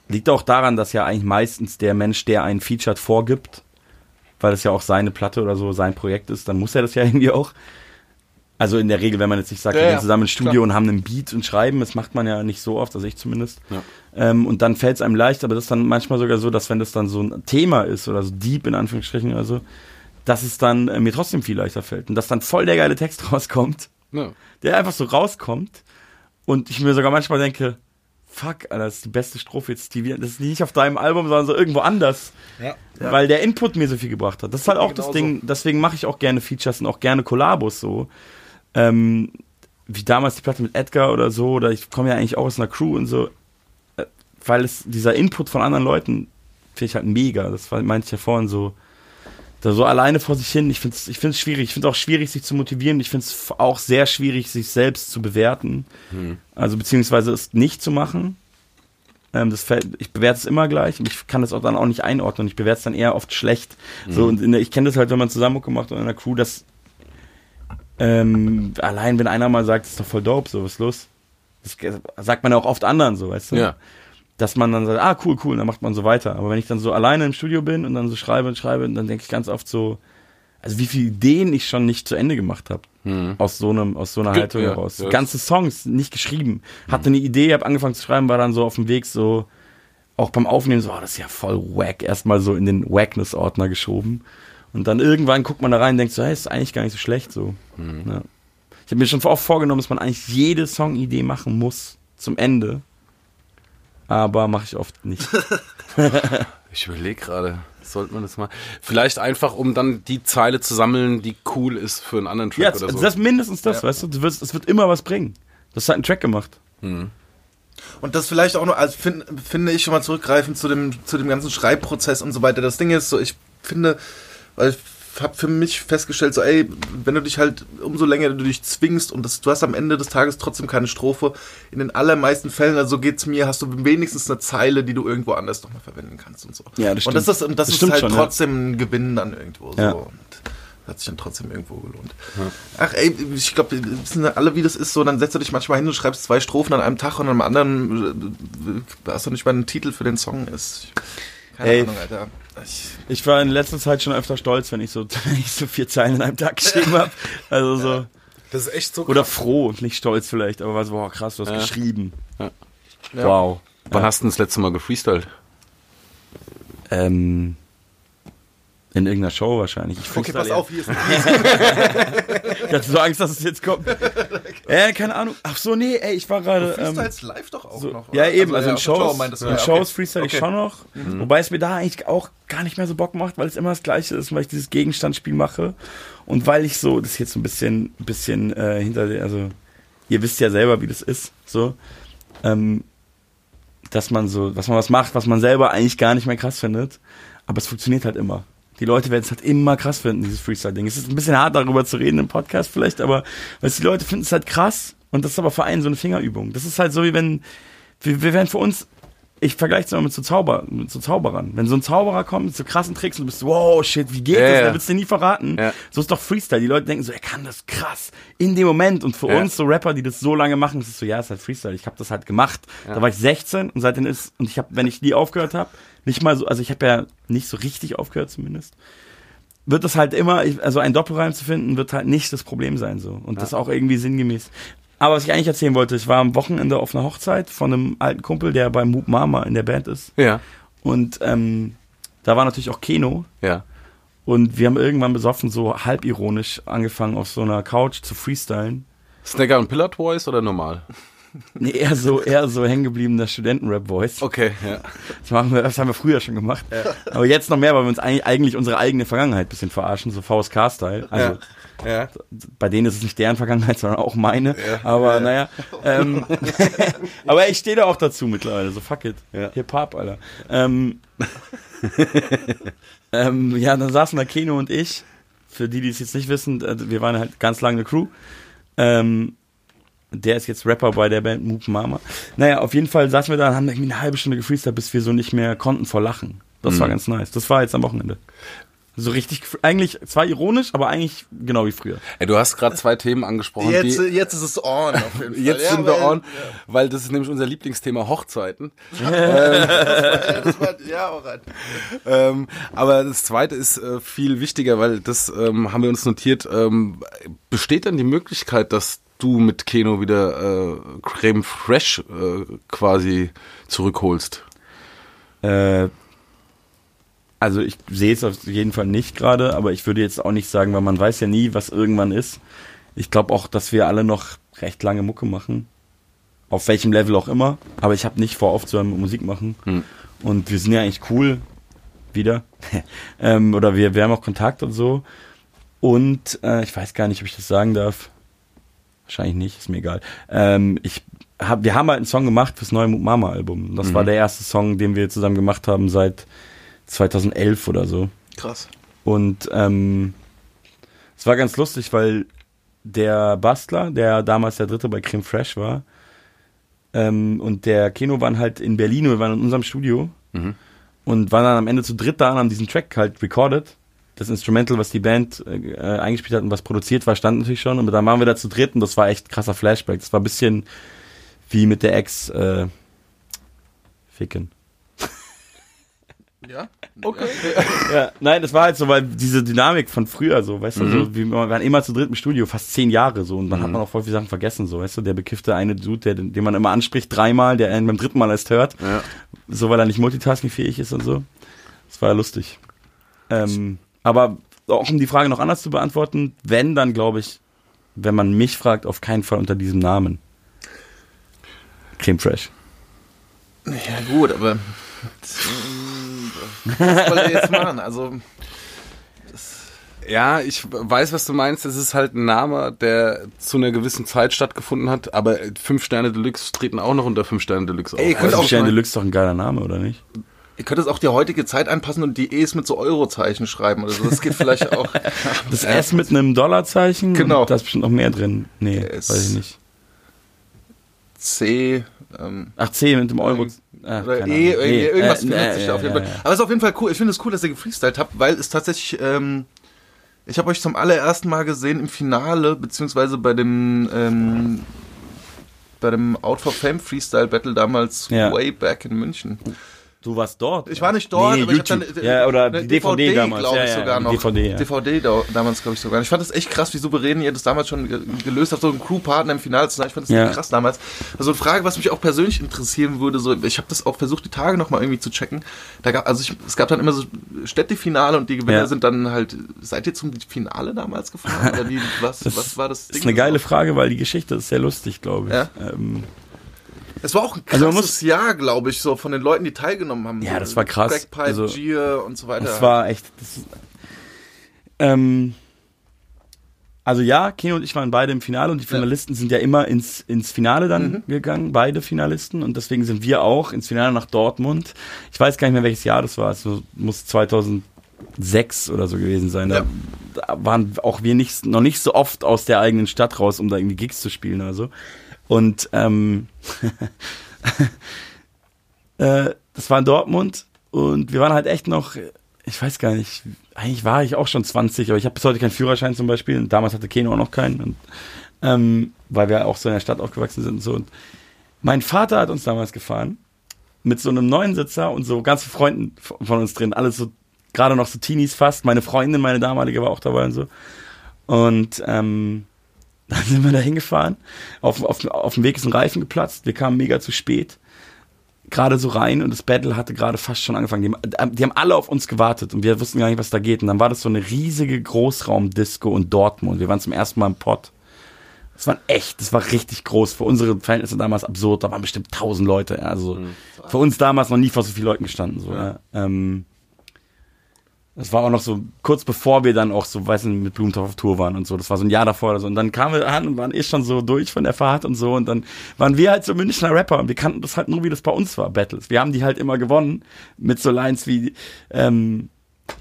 liegt auch daran, dass ja eigentlich meistens der Mensch, der einen featured, vorgibt, weil es ja auch seine Platte oder so sein Projekt ist, dann muss er das ja irgendwie auch. Also in der Regel, wenn man jetzt nicht sagt, Ja, wir gehen zusammen ins Studio klar. und haben einen Beat und schreiben, das macht man ja nicht so oft, also ich zumindest. Ja. Ähm, und dann fällt es einem leicht, aber das ist dann manchmal sogar so, dass wenn das dann so ein Thema ist oder so deep in Anführungsstrichen oder so, dass es dann äh, mir trotzdem viel leichter fällt und dass dann voll der geile Text rauskommt, Ja. der einfach so rauskommt und ich mir sogar manchmal denke, fuck, Alter, das ist die beste Strophe jetzt, die wir, das ist nicht auf deinem Album, sondern so irgendwo anders, Ja. weil der Input mir so viel gebracht hat. Das ist halt auch das Genauso. Ding, deswegen mache ich auch gerne Features und auch gerne Kollabos so. Ähm, wie damals die Platte mit Edgar oder so, oder ich komme ja eigentlich auch aus einer Crew und so, äh, weil es dieser Input von anderen Leuten finde ich halt mega. Das war, meinte ich ja vorhin so, da so alleine vor sich hin. Ich finde es ich find's schwierig. Ich finde auch schwierig, sich zu motivieren. Ich finde es auch sehr schwierig, sich selbst zu bewerten. Also beziehungsweise es nicht zu machen. Ähm, das fällt, ich bewerte es immer gleich und ich kann das auch dann auch nicht einordnen. Ich bewerte es dann eher oft schlecht. So, und der, ich kenne das halt, wenn man zusammen gemacht und in einer Crew, dass ähm, allein wenn einer mal sagt, das ist doch voll dope, so was los? Das sagt man ja auch oft anderen so, weißt du? Ja. Dass man dann sagt, ah, cool, cool, und dann macht man so weiter. Aber wenn ich dann so alleine im Studio bin und dann so schreibe und schreibe, dann denke ich ganz oft so, also wie viele Ideen ich schon nicht zu Ende gemacht habe. Mhm. Aus so einem, aus so einer Haltung ja, heraus. ja. Ganze Songs nicht geschrieben. Hatte eine Idee, habe angefangen zu schreiben, war dann so auf dem Weg so, auch beim Aufnehmen so, oh, das ist ja voll wack. Erstmal so in den Wackness-Ordner geschoben. Und dann irgendwann guckt man da rein und denkt so, hey, ist eigentlich gar nicht so schlecht so. Ja. Ich habe mir schon oft vorgenommen, dass man eigentlich jede Songidee machen muss zum Ende. Aber mache ich oft nicht. Ich überlege gerade, sollte man das mal. Vielleicht einfach, um dann die Zeile zu sammeln, die cool ist für einen anderen Track ja, oder das, so. das ist mindestens das, weißt du? Es wird immer was bringen. Das hat einen Track gemacht. Und das vielleicht auch noch, also find, finde ich schon mal zurückgreifend zu dem, zu dem ganzen Schreibprozess und so weiter. Das Ding ist so, ich finde, weil ich habe für mich festgestellt, so, ey, wenn du dich halt, umso länger du dich zwingst und das, du hast am Ende des Tages trotzdem keine Strophe, in den allermeisten Fällen, also so geht's mir, hast du wenigstens eine Zeile, die du irgendwo anders nochmal verwenden kannst und so. Ja, das Und das stimmt. ist, und das Das ist stimmt halt schon, ja. trotzdem ein Gewinn dann irgendwo so. Ja. Und hat sich dann trotzdem irgendwo gelohnt. Ach ey, ich glaube, wir wissen ja alle, wie das ist. So, dann setzt du dich manchmal hin und schreibst zwei Strophen an einem Tag und am anderen äh, hast du nicht mal einen Titel für den Song ist. Keine Ey. Ahnung, Alter. Ich, Ich war in letzter Zeit schon öfter stolz, wenn ich so, wenn ich so vier Zeilen in einem Tag geschrieben habe. Also so. Das ist echt so Oder froh, nicht stolz vielleicht, aber war so, boah, krass, du hast Ja. geschrieben. Ja. Wow. Wann hast du denn das letzte Mal gefreestylt? Ähm, in irgendeiner Show wahrscheinlich. Ich okay, pass ja. auf, hier ist ein Ich hatte so Angst, dass es jetzt kommt. äh, keine Ahnung. Ach so, nee, ey, ich war gerade. Ähm, Freestyles live doch auch so, noch. ja, oder? eben, also, in der Show Shows, meintest du, in ja, Shows okay. freestyle ich Okay. schon noch. Wobei es mir da eigentlich auch gar nicht mehr so Bock macht, weil es immer das Gleiche ist, weil ich dieses Gegenstandsspiel mache. Und weil ich so, das ist jetzt so ein bisschen, bisschen äh, hinter der, also ihr wisst ja selber, wie das ist, so, ähm, dass man so, was man was macht, was man selber eigentlich gar nicht mehr krass findet, aber es funktioniert halt immer. Die Leute werden es halt immer krass finden, dieses Freestyle-Ding. Es ist ein bisschen hart, darüber zu reden im Podcast vielleicht, aber weißt, die Leute finden es halt krass und das ist aber für einen so eine Fingerübung. Das ist halt so, wie wenn, wir, wir werden für uns, ich vergleiche es immer mit so, Zauber, mit so Zauberern. Wenn so ein Zauberer kommt mit so krassen Tricks und du bist so, wow, shit, wie geht Ja, das? ja. Der wird's dir nie verraten. Ja. So ist doch Freestyle. Die Leute denken so, er kann das krass in dem Moment. Und für Ja. uns so Rapper, die das so lange machen, ist es so, ja, ist halt Freestyle. Ich habe das halt gemacht. Da war ich 16 und seitdem ist, und ich habe, wenn ich nie aufgehört habe, nicht mal so, also ich habe ja nicht so richtig aufgehört zumindest. wird das halt immer, also ein Doppelreim zu finden, wird halt nicht das Problem sein so. Und das auch irgendwie sinngemäß. Aber was ich eigentlich erzählen wollte, ich war am Wochenende auf einer Hochzeit von einem alten Kumpel, der bei Moop Mama in der Band ist. Ja, Und ähm, da war natürlich auch Keno. ja. Und wir haben irgendwann besoffen so halbironisch angefangen, auf so einer Couch zu freestylen. Snacker und Pillar Voice oder normal? Nee, eher so, eher so hängengebliebener Studenten-Rap-Voice. Okay, ja. Das, machen wir, das haben wir früher schon gemacht. Aber jetzt noch mehr, weil wir uns eigentlich, unsere eigene Vergangenheit ein bisschen verarschen, so VSK-Style. Also Ja. bei denen ist es nicht deren Vergangenheit, sondern auch meine. Aber naja. Ähm, aber ich stehe da auch dazu mittlerweile, so fuck it. Ja. Hip-Hop, Alter. Ähm, ähm, ja, dann saßen da Keno und ich. Für die, die es jetzt nicht wissen, äh, wir waren halt ganz lange eine Crew. Ähm, der ist jetzt Rapper bei der Band Moop Mama. Naja, auf jeden Fall saßen wir da und haben irgendwie eine halbe Stunde gefreestylt, bis wir so nicht mehr konnten vor Lachen. Das war ganz nice. Das war jetzt am Wochenende. So richtig, eigentlich zwar ironisch, aber eigentlich genau wie früher. Ey, du hast gerade zwei Themen angesprochen. Jetzt, die, jetzt ist es on. Auf jeden Fall. Jetzt Ja, sind wir weil- on, weil das ist nämlich unser Lieblingsthema Hochzeiten. Ja, das war, ja, alright. ähm, aber das zweite ist äh, viel wichtiger, weil das ähm, haben wir uns notiert. Ähm, besteht dann die Möglichkeit, dass du mit Keno wieder äh, Creme Fresh äh, quasi zurückholst? Äh, also ich sehe es auf jeden Fall nicht gerade, aber ich würde jetzt auch nicht sagen, weil man weiß ja nie, was irgendwann ist. Ich glaube auch, dass wir alle noch recht lange Mucke machen. Auf welchem Level auch immer. Aber ich habe nicht vor, aufzuhören mit Musik machen. Hm. Und wir sind ja eigentlich cool wieder. ähm, oder wir, wir haben auch Kontakt und so. Und äh, ich weiß gar nicht, ob ich das sagen darf. Wahrscheinlich nicht, ist mir egal. Ähm, ich hab, wir haben halt einen Song gemacht fürs neue Mama-Album. Das war der erste Song, den wir zusammen gemacht haben seit 2011 oder so. Krass. Und ähm, es war ganz lustig, weil der Bastler, der damals der dritte bei Creme Fresh war, ähm, und der Keno waren halt in Berlin, wir waren in unserem Studio Mhm. und waren dann am Ende zu dritt da und haben diesen Track halt recorded. Das Instrumental, was die Band äh, eingespielt hat und was produziert war, stand natürlich schon. Und dann waren wir da zu dritt und das war echt krasser Flashback. Das war ein bisschen wie mit der Ex äh, Ficken. Ja? Okay. Ja, nein, das war halt so, weil diese Dynamik von früher so, weißt du, Mhm. so, wie, wir waren immer zu dritt im Studio, fast zehn Jahre so, und dann hat man auch voll viele Sachen vergessen, so, weißt du, der bekiffte eine Dude, der, den man immer anspricht, dreimal, der einen beim dritten Mal erst hört, Ja. so, weil er nicht multitaskingfähig ist und so. Das war ja lustig. Ähm, aber auch um die Frage noch anders zu beantworten, wenn, dann glaube ich, wenn man mich fragt, auf keinen Fall unter diesem Namen. Creme Fresh. Ja, gut, aber. Was soll er jetzt machen? Also, Ja, ich weiß, was du meinst. Es ist halt ein Name, der zu einer gewissen Zeit stattgefunden hat, aber fünf Sterne Deluxe treten auch noch unter fünf Sterne Deluxe auf. Ey, Also Sterne Deluxe ist doch ein geiler Name, oder nicht? Ihr könnt es auch die heutige Zeit anpassen und die E's mit so Eurozeichen schreiben oder so. Das geht vielleicht auch. Das S mit einem Dollarzeichen? Genau. Da ist bestimmt noch mehr drin. Nee, Es- weiß ich nicht. C. Ähm, Ach, C mit dem Euro. Ah, oder keine E, Nee, irgendwas äh, findet äh, sich äh, auf jeden Fall. Aber es ist auf jeden Fall cool. Ich finde es cool, dass ihr gefreestylt habt, weil es tatsächlich, ähm, ich habe euch zum allerersten Mal gesehen im Finale, beziehungsweise bei dem, ähm, bei dem Out for Fame Freestyle Battle damals Ja. way back in München. Du warst dort? Ich war nicht dort, nee, aber ich habe YouTube. dann ja, oder eine die DVD, damals. glaube ich ja, ja, sogar noch. DVD, ja. DVD da, damals glaube ich sogar. Ich fand das echt krass, wie souverän ihr das damals schon ge- gelöst habt, so ein Crewpartner im Finale zu sein. Ich fand das Ja. echt krass damals. Also eine Frage, was mich auch persönlich interessieren würde, so ich habe das auch versucht, die Tage noch mal irgendwie zu checken. Da gab, also ich, es gab dann immer so Städtefinale und die Gewinner Ja. sind dann halt. Seid ihr zum Finale damals gefahren oder wie? Was, Das was war das? Das ist eine geile Frage, weil die Geschichte ist sehr lustig, glaube ich. Ja? Ähm, Es war auch ein Also krasses man muss- Jahr, glaube ich, so von den Leuten, die teilgenommen haben. Ja, so, das war krass. Crackpipe, Also, Gier und so weiter. Das war echt. Das, ähm, also ja, Keno und ich waren beide im Finale und die Finalisten sind ja immer ins, ins Finale dann Mhm. gegangen, beide Finalisten. Und deswegen sind wir auch ins Finale nach Dortmund. Ich weiß gar nicht mehr, welches Jahr das war. Es muss 2006 oder so gewesen sein. Da, Ja. da waren auch wir nicht, noch nicht so oft aus der eigenen Stadt raus, um da irgendwie Gigs zu spielen oder so. Und ähm, äh, das war in Dortmund und wir waren halt echt noch, ich weiß gar nicht, eigentlich war ich auch schon 20, aber ich habe bis heute keinen Führerschein zum Beispiel und damals hatte Keno auch noch keinen, und, ähm, weil wir auch so in der Stadt aufgewachsen sind und so. Und mein Vater hat uns damals gefahren mit so einem neuen Sitzer und so ganz Freunden von uns drin, alles so gerade noch so Teenies fast. Meine Freundin, meine damalige, war auch dabei und so. Und ähm, dann sind wir da hingefahren. Auf, auf, auf dem Weg ist ein Reifen geplatzt. Wir kamen mega zu spät. Gerade so rein und das Battle hatte gerade fast schon angefangen. Die, die, haben alle auf uns gewartet und wir wussten gar nicht, was da geht. Und dann war das so eine riesige Großraumdisco in Dortmund. Wir waren zum ersten Mal im Pott. Das war echt, das war richtig groß. Für unsere Verhältnisse damals absurd. Da waren bestimmt tausend Leute. Also mhm. für uns damals noch nie vor so vielen Leuten gestanden. So, ja. Ja. Ähm, das war auch noch so kurz bevor wir dann auch so, weiß nicht, mit Blumentopf auf Tour waren und so. Das war so ein Jahr davor oder so. Und dann kamen wir an und waren eh schon so durch von der Fahrt und so. Und dann waren wir halt so Münchner Rapper und wir kannten das halt nur, wie das bei uns war, Battles. Wir haben die halt immer gewonnen mit so Lines wie, ähm,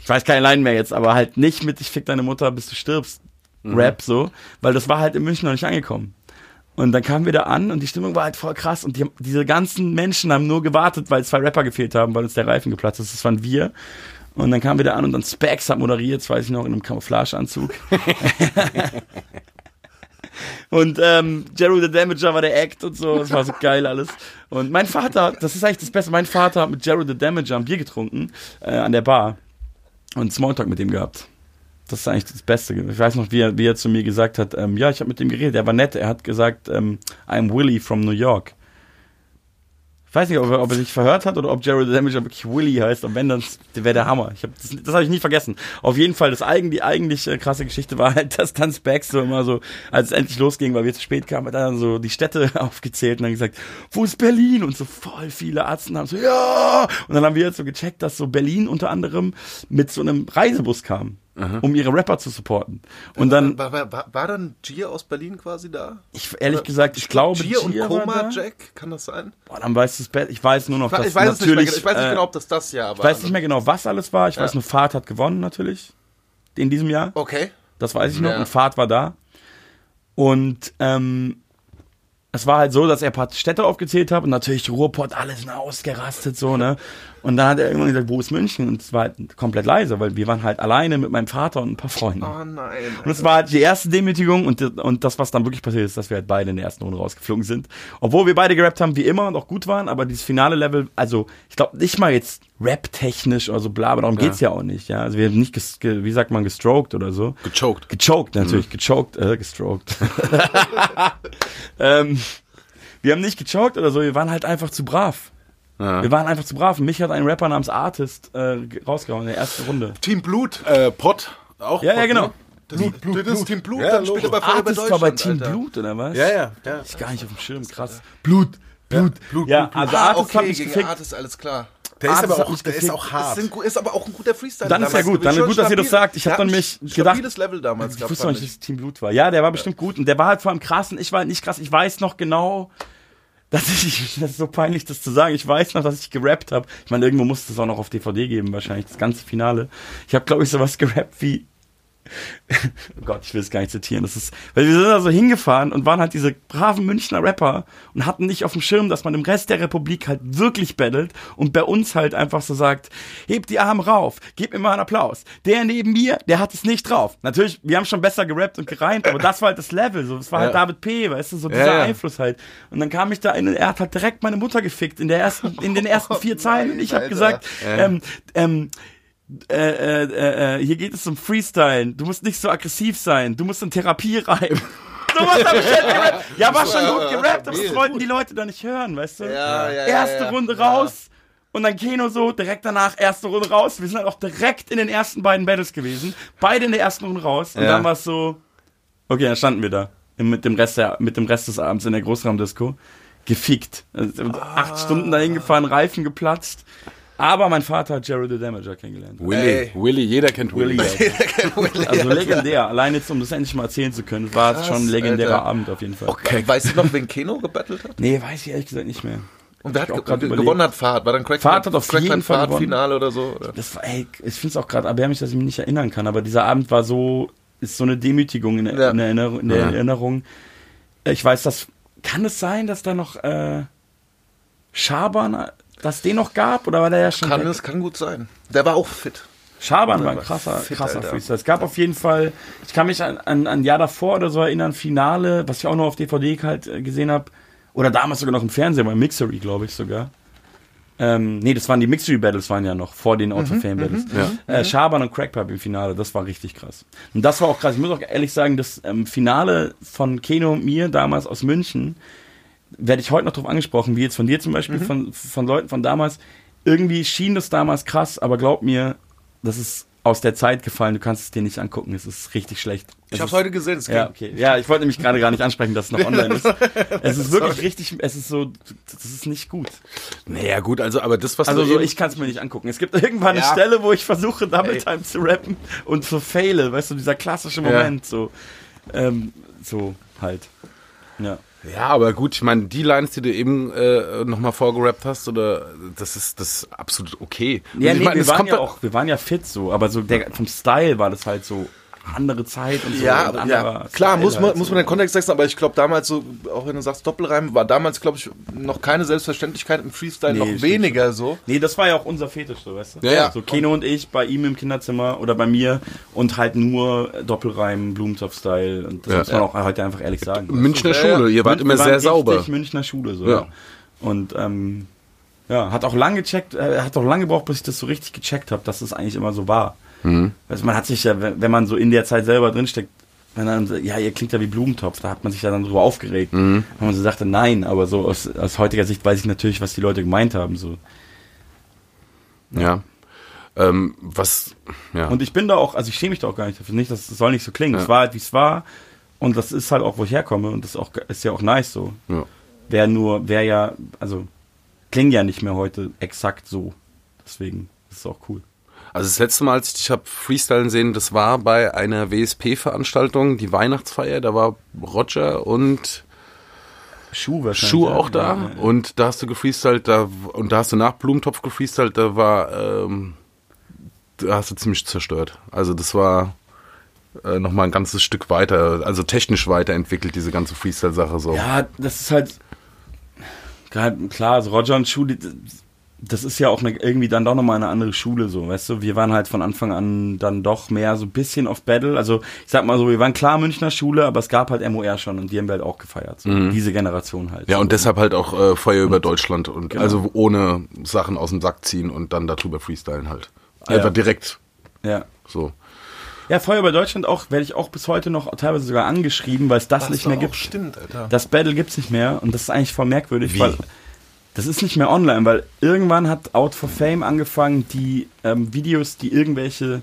ich weiß keine Line mehr jetzt, aber halt nicht mit Ich fick deine Mutter, bis du stirbst, mhm. Rap so. Weil das war halt in München noch nicht angekommen. Und dann kamen wir da an und die Stimmung war halt voll krass und die, diese ganzen Menschen haben nur gewartet, weil zwei Rapper gefehlt haben, weil uns der Reifen geplatzt ist. Das waren wir. Und dann kam wieder an und dann Specs hat moderiert, das weiß ich noch, in einem Camouflageanzug. und ähm, Jerry the Damager war der Act und so, das war so geil alles. Und mein Vater, das ist eigentlich das Beste, mein Vater hat mit Jerry the Damager ein Bier getrunken äh, an der Bar und Smalltalk mit dem gehabt. Das ist eigentlich das Beste. Ich weiß noch, wie er, wie er zu mir gesagt hat, ähm, ja, ich habe mit dem geredet, er war nett, er hat gesagt, ähm, I'm Willie from New York. Ich weiß nicht, ob er, ob er sich verhört hat oder ob Jared Damager wirklich Willy heißt. Und wenn, dann wäre der Hammer. Ich hab, das das habe ich nie vergessen. Auf jeden Fall, das eigen, die eigentlich äh, krasse Geschichte war halt, dass dann Specs so immer so, als es endlich losging, weil wir zu spät kamen, hat dann so die Städte aufgezählt und dann gesagt, wo ist Berlin? Und so voll viele Arzten haben so, ja! Und dann haben wir jetzt so gecheckt, dass so Berlin unter anderem mit so einem Reisebus kam. Aha. um ihre Rapper zu supporten. Und dann war, war, war, war dann Gier aus Berlin quasi da? Ich ehrlich Oder gesagt, ich glaube Gier und Koma Jack, kann das sein? Boah, dann weiß ich es Ich weiß nur noch, dass ich weiß natürlich. Nicht ich weiß nicht genau, ob das das Jahr war. Ich weiß nicht mehr genau, was alles war. Ich ja. weiß nur, Fahrt hat gewonnen natürlich in diesem Jahr. Okay. Das weiß ich noch. Ja. Und Fahrt war da. Und ähm, es war halt so, dass er ein paar Städte aufgezählt hat und natürlich Ruhrpott, alles ausgerastet so, ne? Und dann hat er irgendwann gesagt, wo ist München? Und es war halt komplett leise, weil wir waren halt alleine mit meinem Vater und ein paar Freunden. Oh nein. Und es war halt die erste Demütigung und, und das, was dann wirklich passiert ist, dass wir halt beide in der ersten Runde rausgeflogen sind. Obwohl wir beide gerappt haben, wie immer und auch gut waren, aber dieses finale Level, also ich glaube nicht mal jetzt rap-technisch oder so bla, aber darum ja. geht's ja auch nicht, ja. Also wir haben nicht, wie sagt man, gestroked oder so. Gechoked. Gechoked, natürlich. Mhm. Gechoked, äh, gestroked. ähm, wir haben nicht gechoked oder so, wir waren halt einfach zu brav. Ja. Wir waren einfach zu brav. Mich hat ein Rapper namens Artist äh, rausgehauen in der ersten Runde. Team Blut. Äh, Pot. Auch ja, Pot, ja, genau. Ne? Das, Blut, Blut, das ist Team Blut, ja, dann spielt er bei Artist war bei Team Alter. Blut, oder was? Ja, ja. ja. Ich gar nicht auf dem Schirm, krass. Blut, Blut, Blut. Ja, also ah, Artist okay, hat mich gegen gefickt. Artist, alles klar. Der ist, aber auch, der ist auch hart. Ist, ist, aber auch ein guter Freestyle. Dann ist ja gut. Dann ist gut, dass ihr das sagt. Ich habe dann mich gedacht. Level damals. Ich wusste noch nicht, dass Team Blut war. Ja, der war bestimmt gut und der war halt vor allem krass und ich war halt nicht krass. Ich weiß noch genau, dass ich, das ist so peinlich, das zu sagen. Ich weiß noch, dass ich gerappt habe. Ich meine, irgendwo musste es auch noch auf DVD geben, wahrscheinlich, das ganze Finale. Ich habe, glaube ich, sowas gerappt wie, oh Gott, ich will es gar nicht zitieren. Das ist, weil wir sind da so hingefahren und waren halt diese braven Münchner Rapper und hatten nicht auf dem Schirm, dass man im Rest der Republik halt wirklich battelt und bei uns halt einfach so sagt, heb die Arme rauf, gib mir mal einen Applaus. Der neben mir, der hat es nicht drauf. Natürlich, wir haben schon besser gerappt und gereimt, aber das war halt das Level, so, das war halt David P., weißt du, so dieser ja, ja. Einfluss halt. Und dann kam ich da in, er hat halt direkt meine Mutter gefickt in der ersten, in den ersten vier Zeilen und ich habe gesagt, ähm, ähm, äh, äh, äh, hier geht es um Freestyle. Du musst nicht so aggressiv sein. Du musst in Therapie reiben. So was hab ich halt gerappt. Ja, war schon gut gerappt, aber das wollten die Leute da nicht hören, weißt du? Ja, ja, erste ja, Runde raus. Und dann Keno so, direkt danach, erste Runde raus. Wir sind halt auch direkt in den ersten beiden Battles gewesen. Beide in der ersten Runde raus. Und dann war es so, okay, dann standen wir da. Mit dem Rest, der, mit dem Rest des Abends in der Großraumdisco. Gefickt. Also, ah. Acht Stunden dahin gefahren, Reifen geplatzt. Aber mein Vater hat Jared the Damager kennengelernt. Willy, Willy, jeder kennt Willy. jeder kennt Willy. Also legendär. Allein jetzt, um das endlich mal erzählen zu können, war es schon ein legendärer Alter. Abend auf jeden Fall. Okay. Weißt du noch, wen Keno gebettelt hat? Nee, weiß ich ehrlich gesagt nicht mehr. Und wer hat ge gewonnen hat Fahrt? War dann Crack Fahrt hat auf Crack jeden Fall Fahrt Finale oder so? Oder? Das war, ey, ich finde es auch gerade erbärmlich, dass ich mich nicht erinnern kann, aber dieser Abend war so, ist so eine Demütigung in, ja. in der, Erinnerung, in der ja. Erinnerung. Ich weiß, dass, kann es sein, dass da noch äh, Schaban dass den noch gab oder war der ja schon? Kann, das kann gut sein. Der war auch fit. Schaban war ein krasser, fit, krasser Freestyle. Es gab auf jeden Fall, ich kann mich an, an, an ein Jahr davor oder so erinnern, Finale, was ich auch noch auf DVD halt äh, gesehen habe, oder damals sogar noch im Fernsehen, bei Mixery, glaube ich sogar. Ähm, nee, das waren die Mixery Battles waren ja noch vor den Out of Fame Battles. Ja. Äh, Schaban und Crackpipe im Finale, das war richtig krass. Und das war auch krass. Ich muss auch ehrlich sagen, das ähm, Finale von Keno und mir damals aus München, werde ich heute noch drauf angesprochen, wie jetzt von dir zum Beispiel, von, von Leuten von damals. Irgendwie schien das damals krass, aber glaub mir, das ist aus der Zeit gefallen. Du kannst es dir nicht angucken. Es ist richtig schlecht. Ich Es ist- heute gesehen. Es ja, okay. Ja, ich wollte nämlich gerade gar nicht ansprechen, dass es noch online ist. Es ist wirklich richtig, es ist so, das ist nicht gut. Naja, gut, also, aber das, was Also du so, ich kann es mir nicht angucken. Es gibt irgendwann Ja. eine Stelle, wo ich versuche, Double Time zu rappen und so faile, weißt du, dieser klassische Moment, so, ähm, so halt. Ja. Ja, aber gut, ich meine, die Lines, die du eben äh, nochmal vorgerappt hast, oder das ist das ist absolut okay. Ja, ich nee, meine, wir es waren kommt ja auch, wir waren ja fit so, aber so der, vom Style war das halt so andere Zeit und so. Ja, und ja, klar, muss man, halt muss so. man den Kontext wechseln, aber ich glaube damals so, auch wenn du sagst Doppelreim, war damals, glaube ich, noch keine Selbstverständlichkeit im Freestyle, Nee, noch weniger so. Nee, das war ja auch unser Fetisch, so, weißt du? Ja, ja. So Keno und ich bei ihm im Kinderzimmer oder bei mir und halt nur Doppelreim, Blumentopf-Style und das Ja. muss man auch heute einfach ehrlich sagen. Münchner Ja, ja. Schule, ihr wart immer sehr richtig sauber. Münchner Schule, so. Ja. Ja. Und, ähm, ja, hat auch lange gecheckt, äh, hat auch lange gebraucht, bis ich das so richtig gecheckt habe, dass das eigentlich immer so war. Mhm. Also man hat sich ja, wenn man so in der Zeit selber drinsteckt, wenn dann, so, ja, ihr klingt ja wie Blumentopf, da hat man sich ja dann drüber aufgeregt. Mhm. Wenn man so sagte, nein, aber so aus, aus heutiger Sicht weiß ich natürlich, was die Leute gemeint haben, so. Ja. Ähm, was, ja. Und ich bin da auch, also ich schäme mich da auch gar nicht dafür, nicht, das soll nicht so klingen. Ja. Es war halt, wie es war. Und das ist halt auch, wo ich herkomme. Und das ist, auch, ist ja auch nice so. ja. Wäre nur, wäre ja, also, klingen ja nicht mehr heute exakt so. Deswegen ist es auch cool. Also das letzte Mal, als ich dich hab freestylen sehen, das war bei einer WSP-Veranstaltung, die Weihnachtsfeier, da war Roger und Schuh wahrscheinlich. Schuh ja. auch da Ja, ja. und da hast du gefreestylt, da, und da hast du nach Blumentopf gefreestylt, da war, ähm, da hast du ziemlich zerstört. Also das war äh, nochmal ein ganzes Stück weiter, also technisch weiterentwickelt, diese ganze Freestyle-Sache so. Ja, das ist halt, klar, also Roger und Schuh, die, das ist ja auch eine, irgendwie dann doch nochmal eine andere Schule, so, weißt du? Wir waren halt von Anfang an dann doch mehr so ein bisschen auf Battle. Also, ich sag mal so, wir waren klar Münchner Schule, aber es gab halt MOR schon und die haben wir halt auch gefeiert. So. Diese Generation halt. Mhm. Ja, so. und deshalb halt auch äh, Feuer über Deutschland und Genau. also ohne Sachen aus dem Sack ziehen und dann darüber freestylen halt. Ja. Einfach direkt Ja. so. Ja, Feuer über Deutschland auch, werde ich auch bis heute noch teilweise sogar angeschrieben, weil es das, nicht mehr gibt. Stimmt, Alter. Das Battle gibt's nicht mehr und das ist eigentlich voll merkwürdig, Wie? weil das ist nicht mehr online, weil irgendwann hat Out for Fame angefangen, die ähm, Videos, die irgendwelche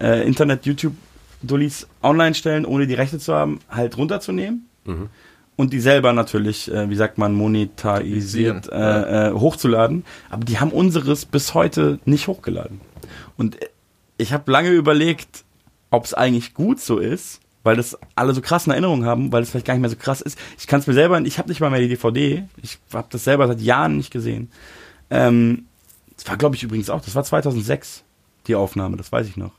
äh, Internet-YouTube-Dullis online stellen, ohne die Rechte zu haben, halt runterzunehmen. Und die selber natürlich, äh, wie sagt man, monetarisiert äh, äh, hochzuladen. Aber die haben unseres bis heute nicht hochgeladen. Und äh, ich habe lange überlegt, ob es eigentlich gut so ist, weil das alle so krassen Erinnerungen haben, weil es vielleicht gar nicht mehr so krass ist. Ich kann es mir selber, ich habe nicht mal mehr die DVD. Ich habe das selber seit Jahren nicht gesehen. Ähm, das war, glaube ich, übrigens auch, das war 2006, die Aufnahme, das weiß ich noch.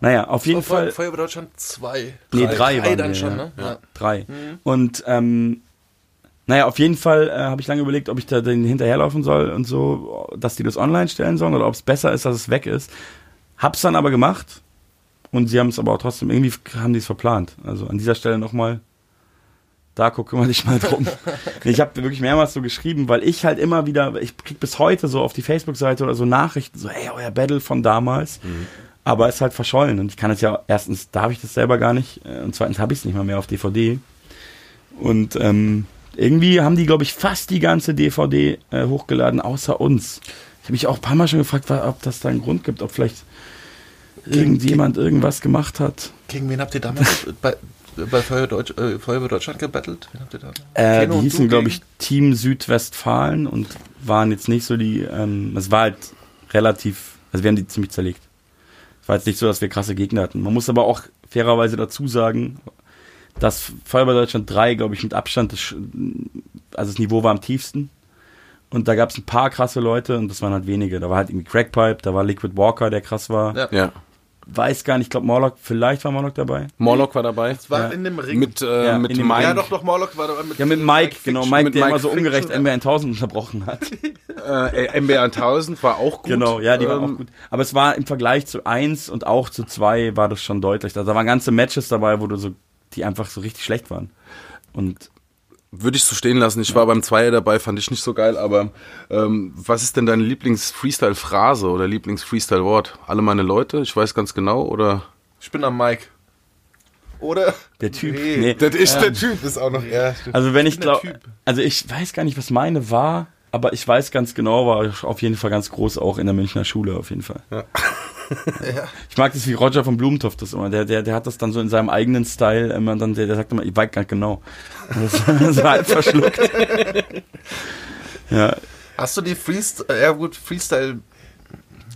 Naja, auf jeden Feuer, Fall. Feuer über Deutschland 2. Nee, drei waren dann wir, schon, ja. ne? Ja. Drei. Und ähm, naja, auf jeden Fall äh, habe ich lange überlegt, ob ich da den hinterherlaufen soll und so, dass die das online stellen sollen oder ob es besser ist, dass es weg ist. Hab's dann aber gemacht und sie haben es aber auch trotzdem, irgendwie haben die es verplant. Also an dieser Stelle nochmal, da guck kümmere dich mal drum. Ich habe wirklich mehrmals so geschrieben, weil ich halt immer wieder, ich krieg bis heute so auf die Facebook-Seite oder so Nachrichten, so, ey, euer Battle von damals. Aber ist halt verschollen und ich kann es ja, erstens darf ich das selber gar nicht äh, und zweitens habe ich es nicht mal mehr auf DVD. Und ähm, irgendwie haben die, glaube ich, fast die ganze DVD äh, hochgeladen, außer uns. Ich habe mich auch ein paar Mal schon gefragt, ob das da einen Grund gibt, ob vielleicht irgendjemand irgendwas gemacht hat. Gegen wen habt ihr damals bei, bei Feuer, Deutsch, äh, Feuer über Deutschland gebettelt? Wen habt ihr da? Äh, die hießen, glaube gegen? ich, Team Südwestfalen und waren jetzt nicht so die, ähm, es war halt relativ, also wir haben die ziemlich zerlegt. Es war jetzt nicht so, dass wir krasse Gegner hatten. Man muss aber auch fairerweise dazu sagen, dass Feuerwehr Deutschland 3, glaube ich, mit Abstand, das, also das Niveau war am tiefsten. Und da gab es ein paar krasse Leute und das waren halt wenige. Da war halt irgendwie Crackpipe, da war Liquid Walker, der krass war. Ja. Ja. Weiß gar nicht, ich glaube Morlock, vielleicht war Morlock dabei. Morlock war dabei. Es war Ja. in dem Ring. Mit, äh, Ja, mit Mike. ja, doch, doch, Morlock war da mit Ja, mit Mike, genau, Fiction. Mike, mit der Mike immer so Fiction, ungerecht ja. MBR 1000 unterbrochen hat. Äh, MBR 1000 war auch gut. Genau, ja, die waren Ähm, auch gut. Aber es war im Vergleich zu 1 und auch zu 2 war das schon deutlich. Also da waren ganze Matches dabei, wo du so, die einfach so richtig schlecht waren. Und würde ich so stehen lassen. Ich war beim Zweier dabei, fand ich nicht so geil, aber ähm, was ist denn deine Lieblings-Freestyle-Phrase oder Lieblings-Freestyle-Wort? Alle meine Leute, ich weiß ganz genau, oder? Ich bin am Mike. Oder? Der Typ. Nee. Nee. Das ist Der Typ ist auch noch, ja. stimmt. Also wenn ich der glaube, also ich weiß gar nicht, was meine war, aber ich weiß ganz genau, war auf jeden Fall ganz groß auch in der Münchner Schule auf jeden Fall. Ich mag das wie Roger von Blumentopf das immer. Der, der, der hat das dann so in seinem eigenen Style immer dann, der, der sagt immer, ich weiß gar nicht genau. Das so halb verschluckt. Ja, Hast du die Freestyle, ja gut, Freestyle,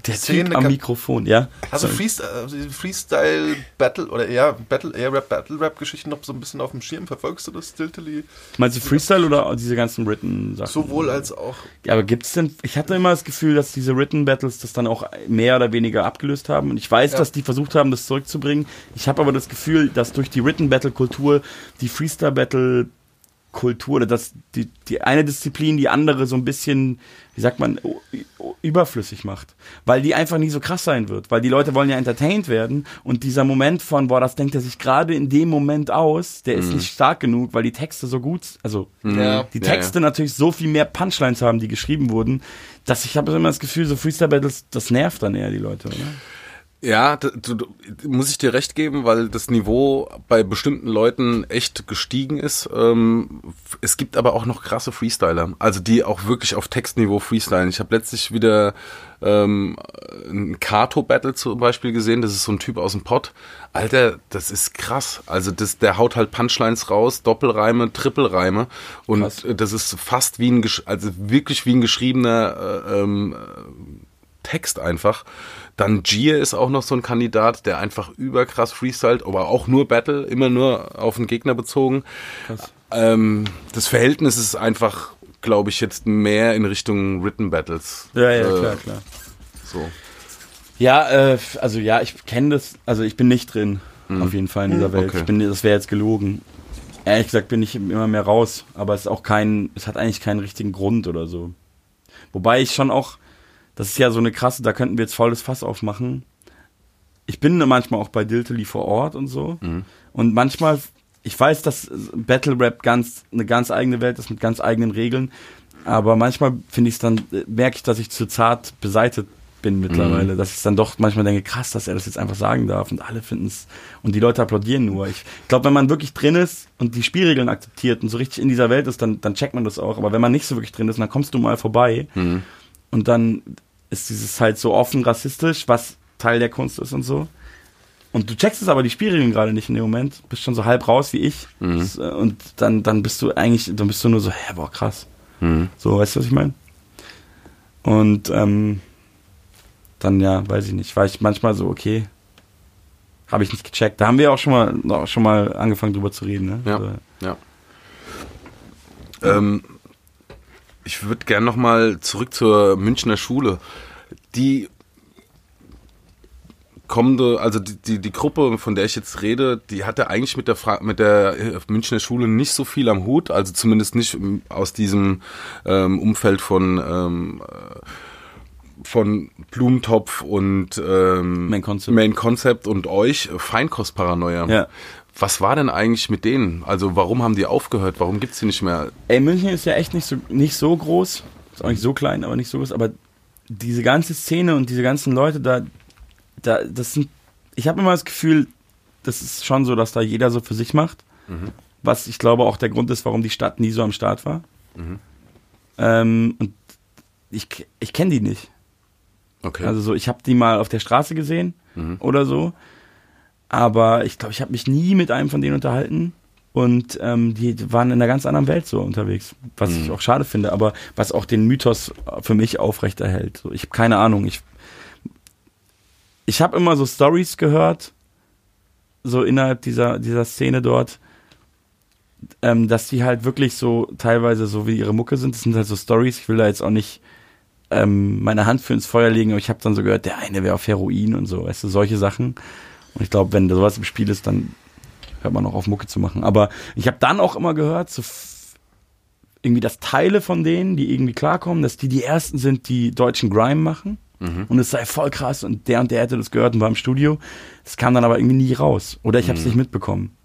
der Typ am Mikrofon, ja. hast du Sorry. Freestyle, also die Freestyle Battle oder eher Battle, eher Rap, Battle Rap Geschichten noch so ein bisschen auf dem Schirm? Verfolgst du das Stiltily? Meinst du Freestyle oder diese ganzen written Sachen? Sowohl als auch. Ja, aber gibt's denn, ich hatte immer das Gefühl, dass diese Written Battles das dann auch mehr oder weniger abgelöst haben. Und ich weiß, Ja. dass die versucht haben, das zurückzubringen. Ich habe aber das Gefühl, dass durch die Written Battle Kultur die Freestyle Battle Kultur oder dass die, die eine Disziplin die andere so ein bisschen, wie sagt man, überflüssig macht. Weil die einfach nie so krass sein wird. Weil die Leute wollen ja entertained werden und dieser Moment von, boah, das denkt er sich gerade in dem Moment aus, der ist nicht stark genug, weil die Texte so gut, also Ja. die Ja, Texte natürlich so viel mehr Punchlines haben, die geschrieben wurden, dass ich habe immer das Gefühl, so Freestyle Battles, das nervt dann eher die Leute, oder? Ja, d- du, du, muss ich dir recht geben, weil das Niveau bei bestimmten Leuten echt gestiegen ist. Ähm, es gibt aber auch noch krasse Freestyler, also die auch wirklich auf Textniveau freestylen. Ich habe letztlich wieder ähm, ein Kato-Battle zum Beispiel gesehen, das ist so ein Typ aus dem Pott. Alter, das ist krass. Also das, der haut halt Punchlines raus, Doppelreime, Trippelreime und Krass. das ist fast wie ein, also wirklich wie ein geschriebener äh, ähm, Text einfach. Dann Gier ist auch noch so ein Kandidat, der einfach überkrass freestylt, aber auch nur Battle, immer nur auf den Gegner bezogen. Krass. Ähm, das Verhältnis ist einfach, glaube ich, jetzt mehr in Richtung Written Battles. Ja, ja, Äh, klar, klar. So. Ja, äh, also ja, ich kenne das, also ich bin nicht drin, auf jeden Fall in dieser Welt. Okay. Ich bin, das wäre jetzt gelogen. Ehrlich gesagt bin ich immer mehr raus, aber es ist auch kein, es hat eigentlich keinen richtigen Grund oder so. Wobei ich schon auch, das ist ja so eine krasse, da könnten wir jetzt volles Fass aufmachen. Ich bin manchmal auch bei Diltily vor Ort und so. Und manchmal, ich weiß, dass Battle Rap ganz, eine ganz eigene Welt ist mit ganz eigenen Regeln. Aber manchmal finde ich es dann, äh, merke ich, dass ich zu zart beseitigt bin mittlerweile. Dass ich dann doch manchmal denke, krass, dass er das jetzt einfach sagen darf und alle finden es und die Leute applaudieren nur. Ich glaube, wenn man wirklich drin ist und die Spielregeln akzeptiert und so richtig in dieser Welt ist, dann, dann checkt man das auch. Aber wenn man nicht so wirklich drin ist, dann kommst du mal vorbei und dann ist dieses halt so offen rassistisch, was Teil der Kunst ist und so. Und du checkst es aber die Spielregeln gerade nicht in dem Moment, bist schon so halb raus wie ich. Das, äh, Und dann, dann bist du eigentlich, dann bist du nur so, hä, boah, krass. So, weißt du, was ich meine? Und ähm, dann, ja, weiß ich nicht, war ich manchmal so, okay, habe ich nicht gecheckt. Da haben wir auch schon mal, noch schon mal angefangen drüber zu reden, ne? Ja. Also, Ja. Ähm, ich würde gern noch mal zurück zur Münchner Schule. Die kommende, also die, die, die Gruppe, von der ich jetzt rede, die hatte eigentlich mit der, Fra mit der äh, Münchner Schule nicht so viel am Hut, also zumindest nicht ähm, aus diesem ähm, Umfeld von ähm, äh, von Blumentopf und ähm, Main Concept. Main Concept und euch, Feinkostparanoia. Ja. Was war denn eigentlich mit denen? Also warum haben die aufgehört? Warum gibt's die nicht mehr? Ey, München ist ja echt nicht so, nicht so groß. Ist auch nicht so klein, aber nicht so groß. Aber diese ganze Szene und diese ganzen Leute da, da das sind. Ich habe immer das Gefühl, das ist schon so, dass da jeder so für sich macht. Was ich glaube auch der Grund ist, warum die Stadt nie so am Start war. Ähm, und ich, ich kenne die nicht. Okay. Also so, ich habe die mal auf der Straße gesehen oder so. Aber ich glaube, ich habe mich nie mit einem von denen unterhalten. Und ähm, die waren in einer ganz anderen Welt so unterwegs, was ich auch schade finde, aber was auch den Mythos für mich aufrechterhält. So, ich habe keine Ahnung. Ich, ich habe immer so Stories gehört, so innerhalb dieser, dieser Szene dort, ähm, dass die halt wirklich so teilweise so wie ihre Mucke sind. Das sind halt so Stories. Ich will da jetzt auch nicht ähm, meine Hand für ins Feuer legen, aber ich habe dann so gehört, der eine wäre auf Heroin und so, weißt du, solche Sachen. Und ich glaube, wenn da sowas im Spiel ist, dann hört man auch auf Mucke zu machen. Aber ich habe dann auch immer gehört, so irgendwie, dass Teile von denen, die irgendwie klarkommen, dass die die ersten sind, die deutschen Grime machen. Und es sei voll krass und der und der hätte das gehört und war im Studio. Das kam dann aber irgendwie nie raus. Oder ich habe es nicht mitbekommen.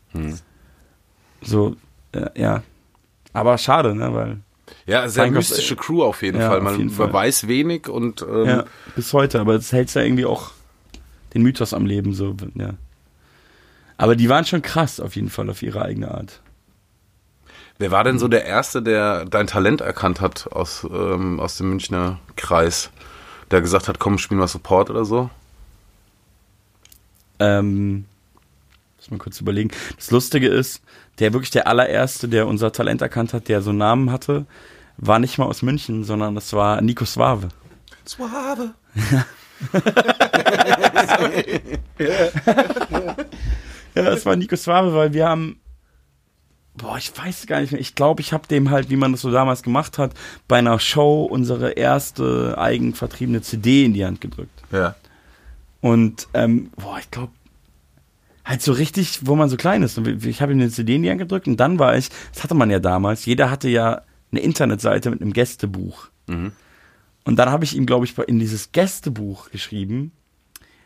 So, äh, ja. Aber schade, ne, weil Ja, sehr Feinkost- mystische Crew auf jeden Ja, Fall. Man, jeden Fall. weiß wenig und ähm, ja, bis heute, aber das hält ja irgendwie auch den Mythos am Leben so, ja. Aber die waren schon krass auf jeden Fall auf ihre eigene Art. wer war denn so der Erste, der dein Talent erkannt hat aus, ähm, aus dem Münchner Kreis? Der gesagt hat, komm, spiel mal Support oder so? Ähm, muss mal kurz überlegen. Das Lustige ist, der wirklich der allererste, der unser Talent erkannt hat, der so einen Namen hatte, war nicht mal aus München, sondern das war Nico Suave. Suave. Ja, das war Nico Suave, weil wir haben, boah, ich weiß gar nicht mehr, ich glaube, ich habe dem halt, wie man das so damals gemacht hat, bei einer Show unsere erste eigenvertriebene CD in die Hand gedrückt. Ja. Und, ähm, boah, ich glaube, halt so richtig, wo man so klein ist. Und ich habe ihm eine CD in die Hand gedrückt und dann war ich, das hatte man ja damals, jeder hatte ja eine Internetseite mit einem Gästebuch. Mhm. Und dann habe ich ihm, glaube ich, in dieses Gästebuch geschrieben,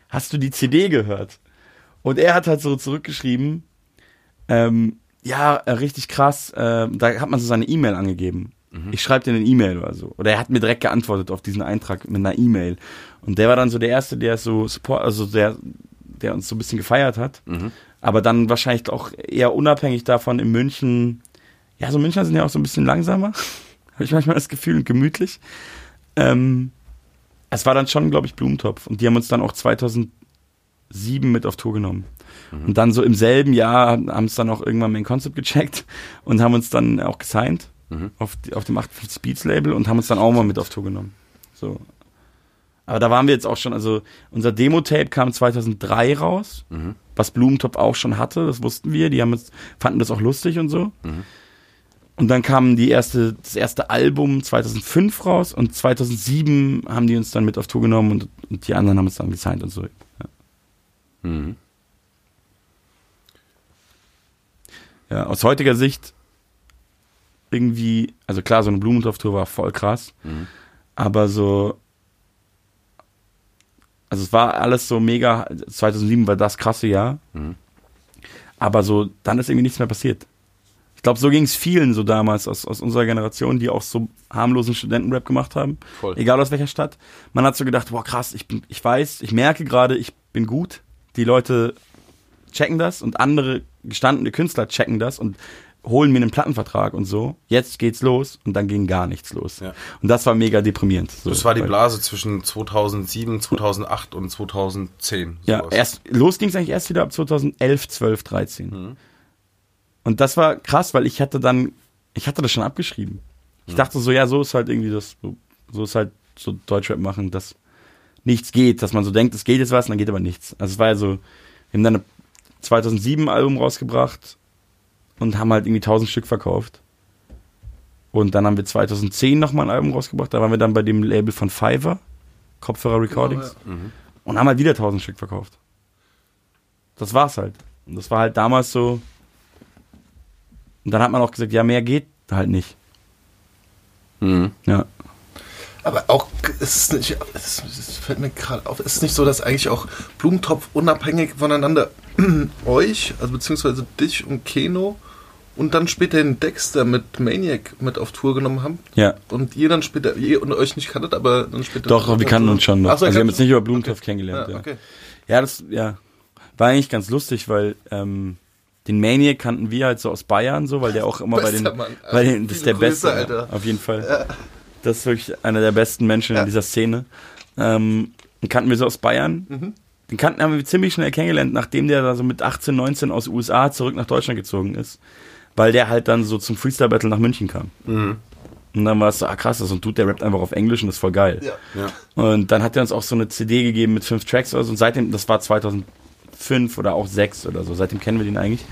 hast du die CD gehört? Und er hat halt so zurückgeschrieben, ähm, ja, äh, richtig krass, äh, da hat man so seine E-Mail angegeben. Ich schreibe dir eine E-Mail oder so. Oder er hat mir direkt geantwortet auf diesen Eintrag mit einer E-Mail. Und der war dann so der Erste, der so Support, also der, der uns so ein bisschen gefeiert hat. Mhm. Aber dann wahrscheinlich auch eher unabhängig davon in München. Ja, so Münchner sind ja auch so ein bisschen langsamer. Habe ich manchmal das Gefühl und gemütlich. Ähm, es war dann schon, glaube ich, Blumentopf. Und die haben uns dann auch 2007 mit auf Tour genommen. Und dann so im selben Jahr haben es dann auch irgendwann Main Concept gecheckt und haben uns dann auch gesigned Mhm. auf, die, auf dem 58 Beats Label und haben uns dann auch mal mit auf Tour genommen. So. Aber da waren wir jetzt auch schon, also unser Demo-Tape kam 2003 raus, Mhm. was Blumentopf auch schon hatte, das wussten wir, die haben uns, fanden das auch lustig und so. Und dann kam die erste, das erste Album 2005 raus und 2007 haben die uns dann mit auf Tour genommen und, und die anderen haben uns dann gesigned und so. Ja. Mhm. Ja, aus heutiger Sicht irgendwie, also klar, so eine Blumentopf-Tour war voll krass, Mhm. aber so, also es war alles so mega, 2007 war das krasse Jahr, Mhm. aber so, dann ist irgendwie nichts mehr passiert. Ich glaube, so ging es vielen so damals aus, aus unserer Generation, die auch so harmlosen Studentenrap gemacht haben, Voll. egal aus welcher Stadt. Man hat so gedacht, boah krass, ich, bin, ich weiß, ich merke gerade, ich bin gut, die Leute checken das und andere gestandene Künstler checken das und holen mir einen Plattenvertrag und so. Jetzt geht's los und dann ging gar nichts los. Ja. Und das war mega deprimierend. So, Das war die Blase zwischen 2007, 2008 und 2010. Ja, sowas. erst, los ging's eigentlich erst wieder ab 2011, 12, 13. Mhm. Und das war krass, weil ich hatte dann, ich hatte das schon abgeschrieben. Ich dachte so, ja, so ist halt irgendwie das, so, so ist halt so Deutschrap machen, dass nichts geht, dass man so denkt, es geht jetzt was und dann geht aber nichts. Also es war ja so, wir haben dann ein 2007 Album rausgebracht und haben halt irgendwie 1000 Stück verkauft. Und dann haben wir 2010 nochmal ein Album rausgebracht, da waren wir dann bei dem Label von Fiverr, Kopfhörer Recordings Mhm. und haben halt wieder 1000 Stück verkauft. Das war's halt. Und das war halt damals so. Und dann hat man auch gesagt, ja, mehr geht halt nicht. Mhm. Ja. Aber auch, es ist nicht, es, es fällt mir gerade auf, es ist nicht so, dass eigentlich auch Blumentopf unabhängig voneinander euch, also beziehungsweise dich und Keno und dann später den Dexter mit Maniac mit auf Tour genommen haben Ja. und ihr dann später, ihr und euch nicht kanntet, aber dann später. Doch, wir kannten uns schon noch. Ach so, also wir haben jetzt nicht über Blumentopf kennengelernt. Ja, Ja, okay. ja, das ja, war eigentlich ganz lustig, weil ähm, den Maniac kannten wir halt so aus Bayern so, weil der auch immer bei den, Mann. bei den das ist der Viele Beste, Grüße, Alter. Ja, auf jeden Fall. Das ist wirklich einer der besten Menschen Ja. in dieser Szene. Ähm, den kannten wir so aus Bayern. Mhm. Den kannten haben wir ziemlich schnell kennengelernt, nachdem der da so mit 18, 19 aus den USA zurück nach Deutschland gezogen ist. Weil der halt dann so zum Freestyle Battle nach München kam. Mhm. Und dann war es so, ah krass, das ist so ein Dude, der rappt einfach auf Englisch und das ist voll geil. Ja. Ja. Und dann hat er uns auch so eine CD gegeben mit fünf Tracks oder so. Und seitdem, das war 2005 oder auch sechs oder so, seitdem kennen wir den eigentlich.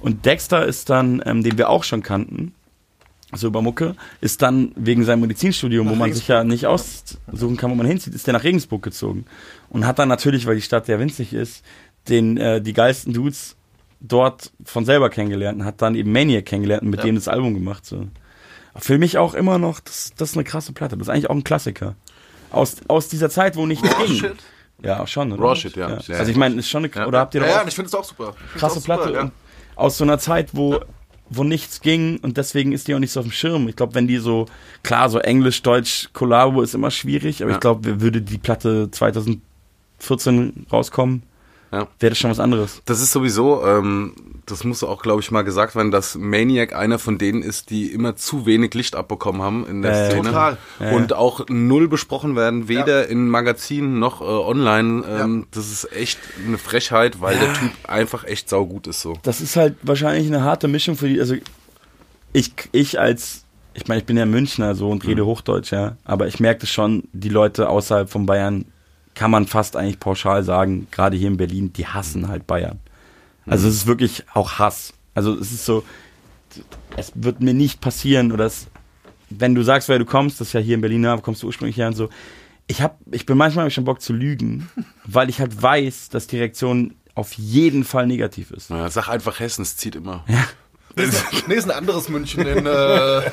Und Dexter ist dann, ähm, den wir auch schon kannten, so über Mucke, ist dann wegen seinem Medizinstudium, wo Nach man sich ja nicht aussuchen kann, wo man hinzieht, ist der nach Regensburg gezogen. Und hat dann natürlich, weil die Stadt ja winzig ist, den, äh, die geilsten Dudes dort von selber kennengelernt und hat dann eben Maniac kennengelernt und mit Ja. dem das Album gemacht. So. Für mich auch immer noch, das, das ist eine krasse Platte. Das ist eigentlich auch ein Klassiker. Aus, aus dieser Zeit, wo nichts Raw ging. Shit. Ja, schon. Oder? Raw Shit, ja. Ja. Also ich meine, ist schon eine, Ja. oder habt ihr Ja, da ja, und ich finde es auch super. Krasse auch super, Platte ja. aus so einer Zeit, wo wo nichts ging und deswegen ist die auch nicht so auf dem Schirm. Ich glaube, wenn die so, klar, so Englisch, Deutsch, Kollabo ist immer schwierig, aber Ja. ich glaube, würde die Platte 2014 rauskommen, Ja. wäre das schon was anderes. Das ist sowieso, ähm, das muss auch, glaube ich, mal gesagt werden, dass Maniac einer von denen ist, die immer zu wenig Licht abbekommen haben in der Ja, ja, Szene. total. Ja, Und auch null besprochen werden, weder in Magazinen noch äh, online. Ähm, Das ist echt eine Frechheit, weil der Typ einfach echt saugut ist so. Das ist halt wahrscheinlich eine harte Mischung für die, also ich, ich als, ich meine, ich bin ja Münchner so und rede Hochdeutsch, ja, aber ich merke das schon, die Leute außerhalb von Bayern kann man fast eigentlich pauschal sagen, gerade hier in Berlin, die hassen halt Bayern. Also es ist wirklich auch Hass. Also es ist so, es wird mir nicht passieren oder es, wenn du sagst, wer du kommst, das ist ja hier in Berlin, ja, kommst du ursprünglich her und so. Ich hab, ich bin manchmal hab ich schon Bock zu lügen, weil ich halt weiß, dass die Reaktion auf jeden Fall negativ ist. Ja, sag einfach Hessen, es zieht immer. Ist, nee, ist ein anderes München in. Äh,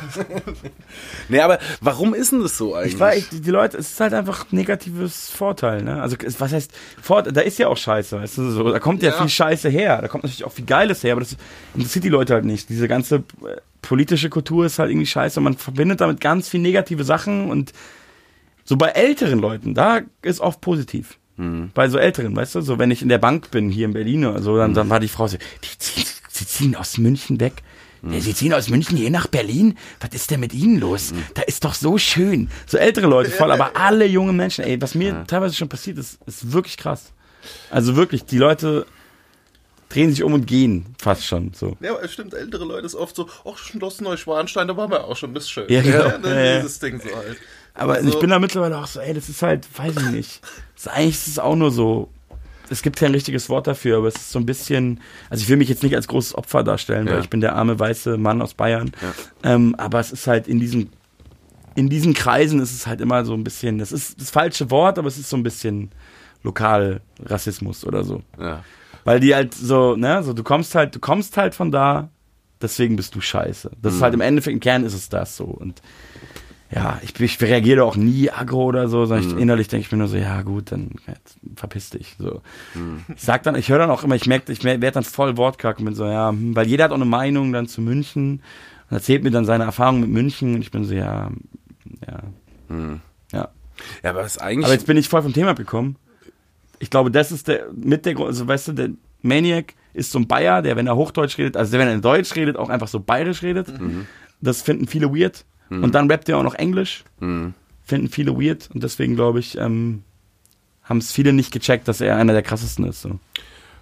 Nee, aber warum ist denn das so eigentlich? Ich weiß, die, Leute, es ist halt einfach negatives Vorteil, ne? Also, was heißt, Vorteil, da ist ja auch Scheiße, weißt du, so, da kommt ja, Ja. viel Scheiße her, da kommt natürlich auch viel Geiles her, aber das interessiert die Leute halt nicht. Diese ganze äh, politische Kultur ist halt irgendwie scheiße und man verbindet damit ganz viel negative Sachen und so bei älteren Leuten, da ist oft positiv. Bei so älteren, weißt du, so wenn ich in der Bank bin, hier in Berlin oder so, dann, dann war die Frau so, die ziehen, sie ziehen aus München weg. Ja, Sie ziehen aus München hier nach Berlin? Was ist denn mit Ihnen los? Da ist doch so schön. So ältere Leute voll, aber alle junge Menschen, ey, was mir teilweise schon passiert ist, ist wirklich krass. Also wirklich, die Leute drehen sich um und gehen fast schon, so. ja, aber es stimmt, ältere Leute ist oft so, ach, Schloss Neuschwanstein, da waren wir auch schon, das ist schön. Ja, genau. ne, Ja, ja. Dieses Ding so halt. Aber Also- ich bin da mittlerweile auch so, ey, das ist halt, weiß ich nicht. Das ist, eigentlich ist es auch nur so. Es gibt kein richtiges Wort dafür, aber es ist so ein bisschen. Also ich will mich jetzt nicht als großes Opfer darstellen, Ja. weil ich bin der arme weiße Mann aus Bayern. Ähm, aber es ist halt in diesen in diesen Kreisen ist es halt immer so ein bisschen. Das ist das falsche Wort, aber es ist so ein bisschen Lokalrassismus oder so. Ja. Weil die halt so, ne, so du kommst halt, du kommst halt von da, deswegen bist du scheiße. Das ist halt im Endeffekt, im Kern ist es das so. Und ja, ich, ich reagiere auch nie aggro oder so, sondern ich, innerlich denke ich mir nur so, ja gut, dann verpiss dich. So. Ich sag dann, ich höre dann auch immer, ich merke, ich werde dann voll wortkarg und bin so, ja, hm, weil jeder hat auch eine Meinung dann zu München und erzählt mir dann seine Erfahrungen mit München und ich bin so, ja, ja, ja. Ja, aber das ist eigentlich. Aber jetzt bin ich voll vom Thema abgekommen. Ich glaube, das ist der mit der also weißt du, der Maniac ist so ein Bayer, der, wenn er Hochdeutsch redet, also der, wenn er in Deutsch redet, auch einfach so bayerisch redet. Das finden viele weird. Und dann rappt er auch noch Englisch. Finden viele weird. Und deswegen glaube ich, ähm, haben es viele nicht gecheckt, dass er einer der krassesten ist. So.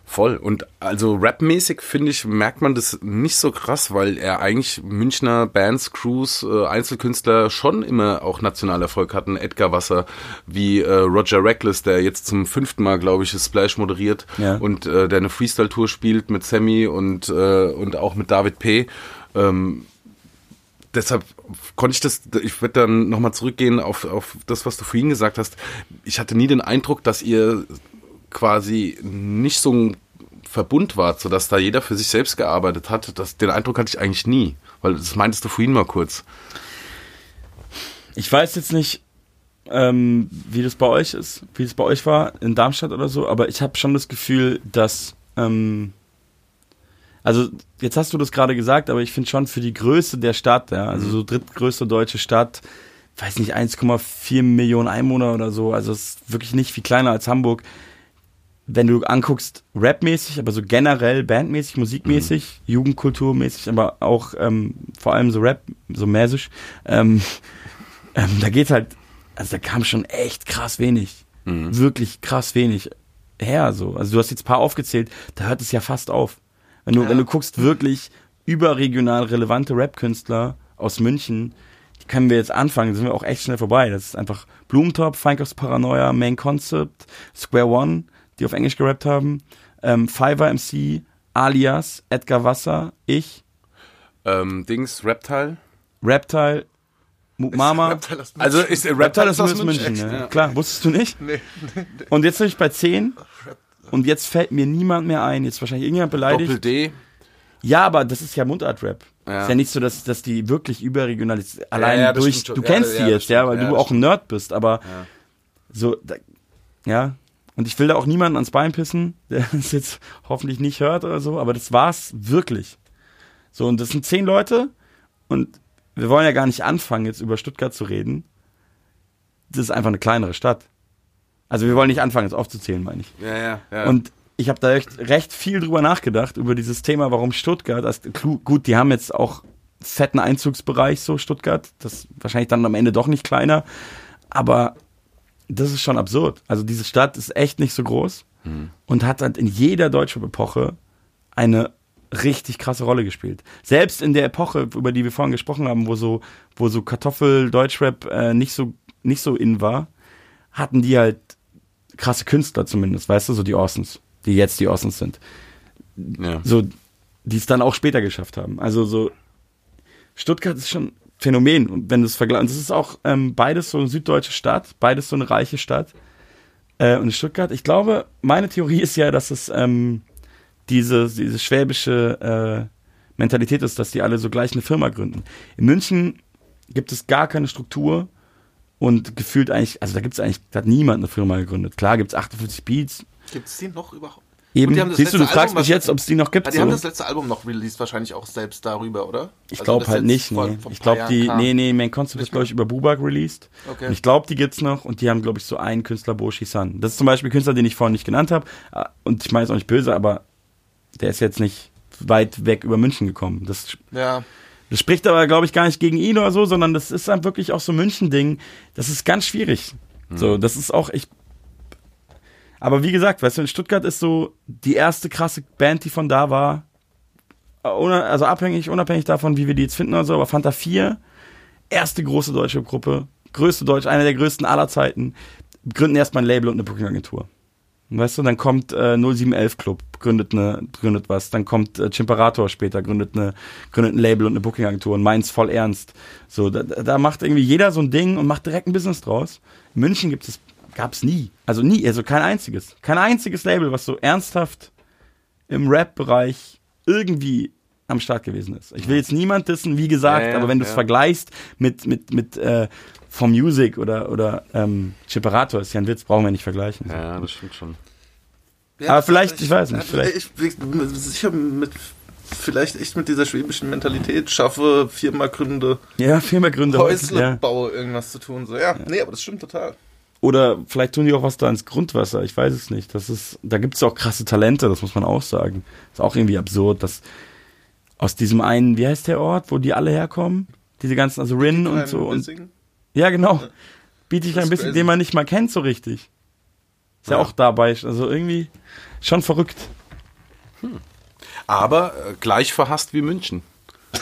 Voll. Und also rapmäßig, finde ich, merkt man das nicht so krass, weil er eigentlich Münchner Bands, Crews, äh, Einzelkünstler schon immer auch Nationalerfolg hatten. Edgar Wasser, wie äh, Roger Reckless, der jetzt zum fünften Mal, glaube ich, Splash moderiert Ja. und äh, der eine Freestyle-Tour spielt mit Sammy und, äh, und auch mit David P. Ähm, deshalb konnte ich das, ich werde dann nochmal zurückgehen auf, auf das, was du vorhin gesagt hast. Ich hatte nie den Eindruck, dass ihr quasi nicht so ein Verbund wart, sodass da jeder für sich selbst gearbeitet hat. Das, den Eindruck hatte ich eigentlich nie, weil das meintest du vorhin mal kurz. Ich weiß jetzt nicht, ähm, wie das bei euch ist, wie es bei euch war in Darmstadt oder so, aber ich habe schon das Gefühl, dass ähm, also jetzt hast du das gerade gesagt, aber ich finde schon für die Größe der Stadt, ja, also so drittgrößte deutsche Stadt, weiß nicht 1,4 Millionen Einwohner oder so, also es ist wirklich nicht viel kleiner als Hamburg. Wenn du anguckst, rapmäßig, aber so generell bandmäßig, musikmäßig, Jugendkulturmäßig, aber auch ähm, vor allem so Rap, so mäßig, ähm, ähm, da geht halt, also da kam schon echt krass wenig. Wirklich krass wenig her, so. Also du hast jetzt ein paar aufgezählt, da hört es ja fast auf. Wenn du, wenn du guckst, wirklich überregional relevante Rap-Künstler aus München, die können wir jetzt anfangen, sind wir auch echt schnell vorbei. Das ist einfach Blumentop, Feinkos Paranoia, Main Concept, Square One, die auf Englisch gerappt haben, ähm, Fiverr MC, Alias, Edgar Wasser, ich, Ähm, Dings, Reptile. Reptile, Mook Mama. Reptile München. Also ist äh, Reptile aus aus München, Echt? ja. Klar, wusstest du nicht? Nee, Und jetzt bin ich bei 10 und jetzt fällt mir niemand mehr ein. Jetzt wahrscheinlich irgendjemand beleidigt. Doppel D. Ja, aber das ist ja Mundart-Rap. Ja. Ist ja nicht so, dass, dass die wirklich überregional ist. Allein ja, das durch, du Ja, kennst ja, die jetzt, ja, weil Ja, du auch ein Nerd bist, aber so, da, ja. Und ich will da auch niemanden ans Bein pissen, der es jetzt hoffentlich nicht hört oder so, aber das war's wirklich. So, und das sind zehn Leute und wir wollen ja gar nicht anfangen, jetzt über Stuttgart zu reden. Das ist einfach eine kleinere Stadt. Also wir wollen nicht anfangen, jetzt aufzuzählen, meine ich. Ja, ja, ja. Und ich habe da echt recht viel drüber nachgedacht, über dieses Thema, warum Stuttgart, das, gut, die haben jetzt auch fetten Einzugsbereich, so Stuttgart, das ist wahrscheinlich dann am Ende doch nicht kleiner, aber das ist schon absurd. Also diese Stadt ist echt nicht so groß und hat halt in jeder deutschen Epoche eine richtig krasse Rolle gespielt. Selbst in der Epoche, über die wir vorhin gesprochen haben, wo so, wo so Kartoffel-Deutschrap äh, nicht so, nicht so in war, hatten die halt krasse Künstler zumindest, weißt du, so die Orsons, die jetzt die Orsons sind. ja. So, die es dann auch später geschafft haben. Also so, Stuttgart ist schon ein Phänomen. Und wenn du es vergleichst, das ist auch ähm, beides so eine süddeutsche Stadt, beides so eine reiche Stadt. Äh, und Stuttgart, ich glaube, meine Theorie ist ja, dass es ähm, diese, diese schwäbische äh, Mentalität ist, dass die alle so gleich eine Firma gründen. In München gibt es gar keine Struktur und gefühlt eigentlich, also da gibt es eigentlich, da hat niemand eine Firma gegründet. Klar gibt es 48 Beats, Gibt es die noch überhaupt? eben. Siehst du, du fragst Album, mich jetzt, ob es die noch gibt. Ah, die so. haben das letzte Album noch released, wahrscheinlich auch selbst darüber, oder? Ich Also glaube das halt nicht, nee. Ich glaube, die, kam. nee, nee, Main Concept ist, glaube ich, über Bubak released. Okay. Und ich glaube, die gibt's noch und die haben, glaube ich, so einen Künstler, Boshi San. Das ist zum Beispiel ein Künstler, den ich vorhin nicht genannt habe. Und ich meine es auch nicht böse, aber der ist jetzt nicht weit weg über München gekommen. Das, Ja, das spricht aber, glaube ich, gar nicht gegen ihn oder so, sondern das ist dann wirklich auch so München-Ding. Das ist ganz schwierig. So, das ist auch echt. Aber wie gesagt, weißt du, in Stuttgart ist so die erste krasse Band, die von da war. Also abhängig, unabhängig davon, wie wir die jetzt finden oder so, aber Fanta 4, erste große deutsche Gruppe, größte Deutsch, eine der größten aller Zeiten, gründen erstmal ein Label und eine Booking-Agentur. Weißt du, dann kommt äh, 0711 Club, gründet eine, gründet was, dann kommt äh, Chimperator später, gründet eine, gründet ein Label und eine Booking-Agentur und meint's voll ernst. So, da, da macht irgendwie jeder so ein Ding und macht direkt ein Business draus. In München gibt es, gab's nie. Also nie, also kein einziges. Kein einziges Label, was so ernsthaft im Rap-Bereich irgendwie am Start gewesen ist. Ich will jetzt niemand dissen, wie gesagt, Ja, ja, aber wenn du es ja. vergleichst mit, mit, mit äh, vom Music oder, oder ähm, Chipperator, ist ja ein Witz, brauchen wir nicht vergleichen. So. ja, das stimmt schon. Ja, Aber vielleicht, ich weiß nicht, vielleicht. Ich, ich, sicher mit, vielleicht echt mit dieser schwäbischen Mentalität schaffe, Firma gründe, Ja, mehr Gründe. Häusle Ja. baue, irgendwas zu tun. So, ja, nee, aber das stimmt total. Oder vielleicht tun die auch was da ins Grundwasser, ich weiß es nicht. Das ist, da gibt es auch krasse Talente, das muss man auch sagen. Ist auch irgendwie absurd, dass aus diesem einen, wie heißt der Ort, wo die alle herkommen? Diese ganzen, also Rin und so. Und. Ja, genau. Biete ich ein bisschen, crazy. den man nicht mal kennt so richtig. Ist ja, Ja. auch dabei, also irgendwie schon verrückt. Aber äh, gleich verhasst wie München.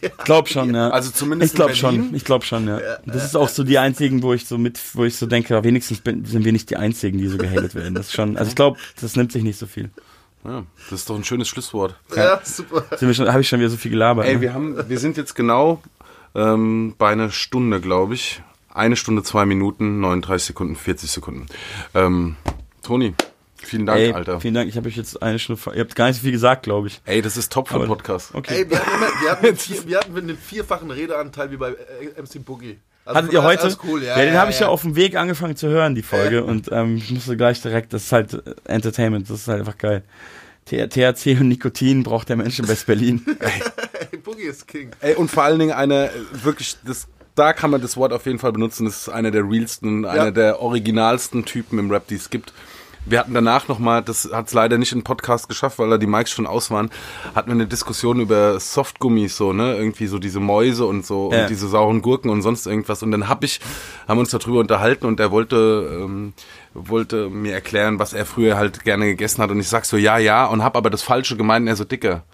Ich glaube schon, ja. Also zumindest ich glaube schon, ich glaube schon, ja. Das ist auch so die einzigen, wo ich so mit, wo ich so denke, ja, wenigstens bin, sind wir nicht die einzigen, die so gehatet werden. Das ist schon, also ich glaube, das nimmt sich nicht so viel. Ja, das ist doch ein schönes Schlusswort. Ja, super. Sind wir schon, habe ich schon wieder so viel gelabert. Ey, ne? wir haben, wir sind jetzt genau ähm, bei einer Stunde, glaube ich. Eine Stunde, zwei Minuten, 39 Sekunden, 40 Sekunden. Ähm, Toni, vielen Dank, Ey, Alter. vielen Dank. Ich habe euch jetzt eine Stunde, ihr habt gar nicht so viel gesagt, glaube ich. Ey, das ist top für einen Podcast. Okay. Ey, wir hatten, immer, wir, hatten einen vier, wir hatten einen vierfachen Redeanteil wie bei äh, MC Boogie. Also Hattet ihr heute? ist alles cool, ja, den ja, habe ich ja. ja auf dem Weg angefangen zu hören, die Folge. Und ähm, ich musste gleich direkt, das ist halt Entertainment, das ist halt einfach geil. THC und Nikotin braucht der Mensch in West-Berlin. Ey, Boogie ist King. Ey, und vor allen Dingen eine, äh, wirklich, das, da kann man das Wort auf jeden Fall benutzen. Das ist einer der realsten, einer der originalsten Typen im Rap, die es gibt. Wir hatten danach nochmal, das hat es leider nicht in Podcast geschafft, weil da die Mics schon aus waren, hatten wir eine Diskussion über Softgummis, so, ne, irgendwie so diese Mäuse und so Ja. und diese sauren Gurken und sonst irgendwas. Und dann hab ich, haben wir uns darüber unterhalten und er wollte, ähm, wollte mir erklären, was er früher halt gerne gegessen hat. Und ich sag so, ja, ja, und hab aber das Falsche gemeint und er so, Dicker,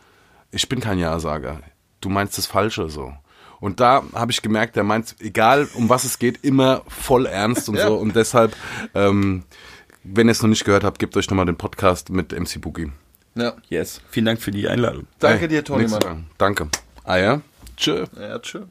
ich bin kein Ja-Sager. Du meinst das Falsche so. Und da habe ich gemerkt, er meint, egal um was es geht, immer voll ernst und Ja. so. Und deshalb, ähm, wenn ihr es noch nicht gehört habt, gebt euch nochmal den Podcast mit MC Boogie. Ja. Yes. Vielen Dank für die Einladung. Danke Hey, dir, sagen. Danke. Ah ja? Tschö. Ja, tschö.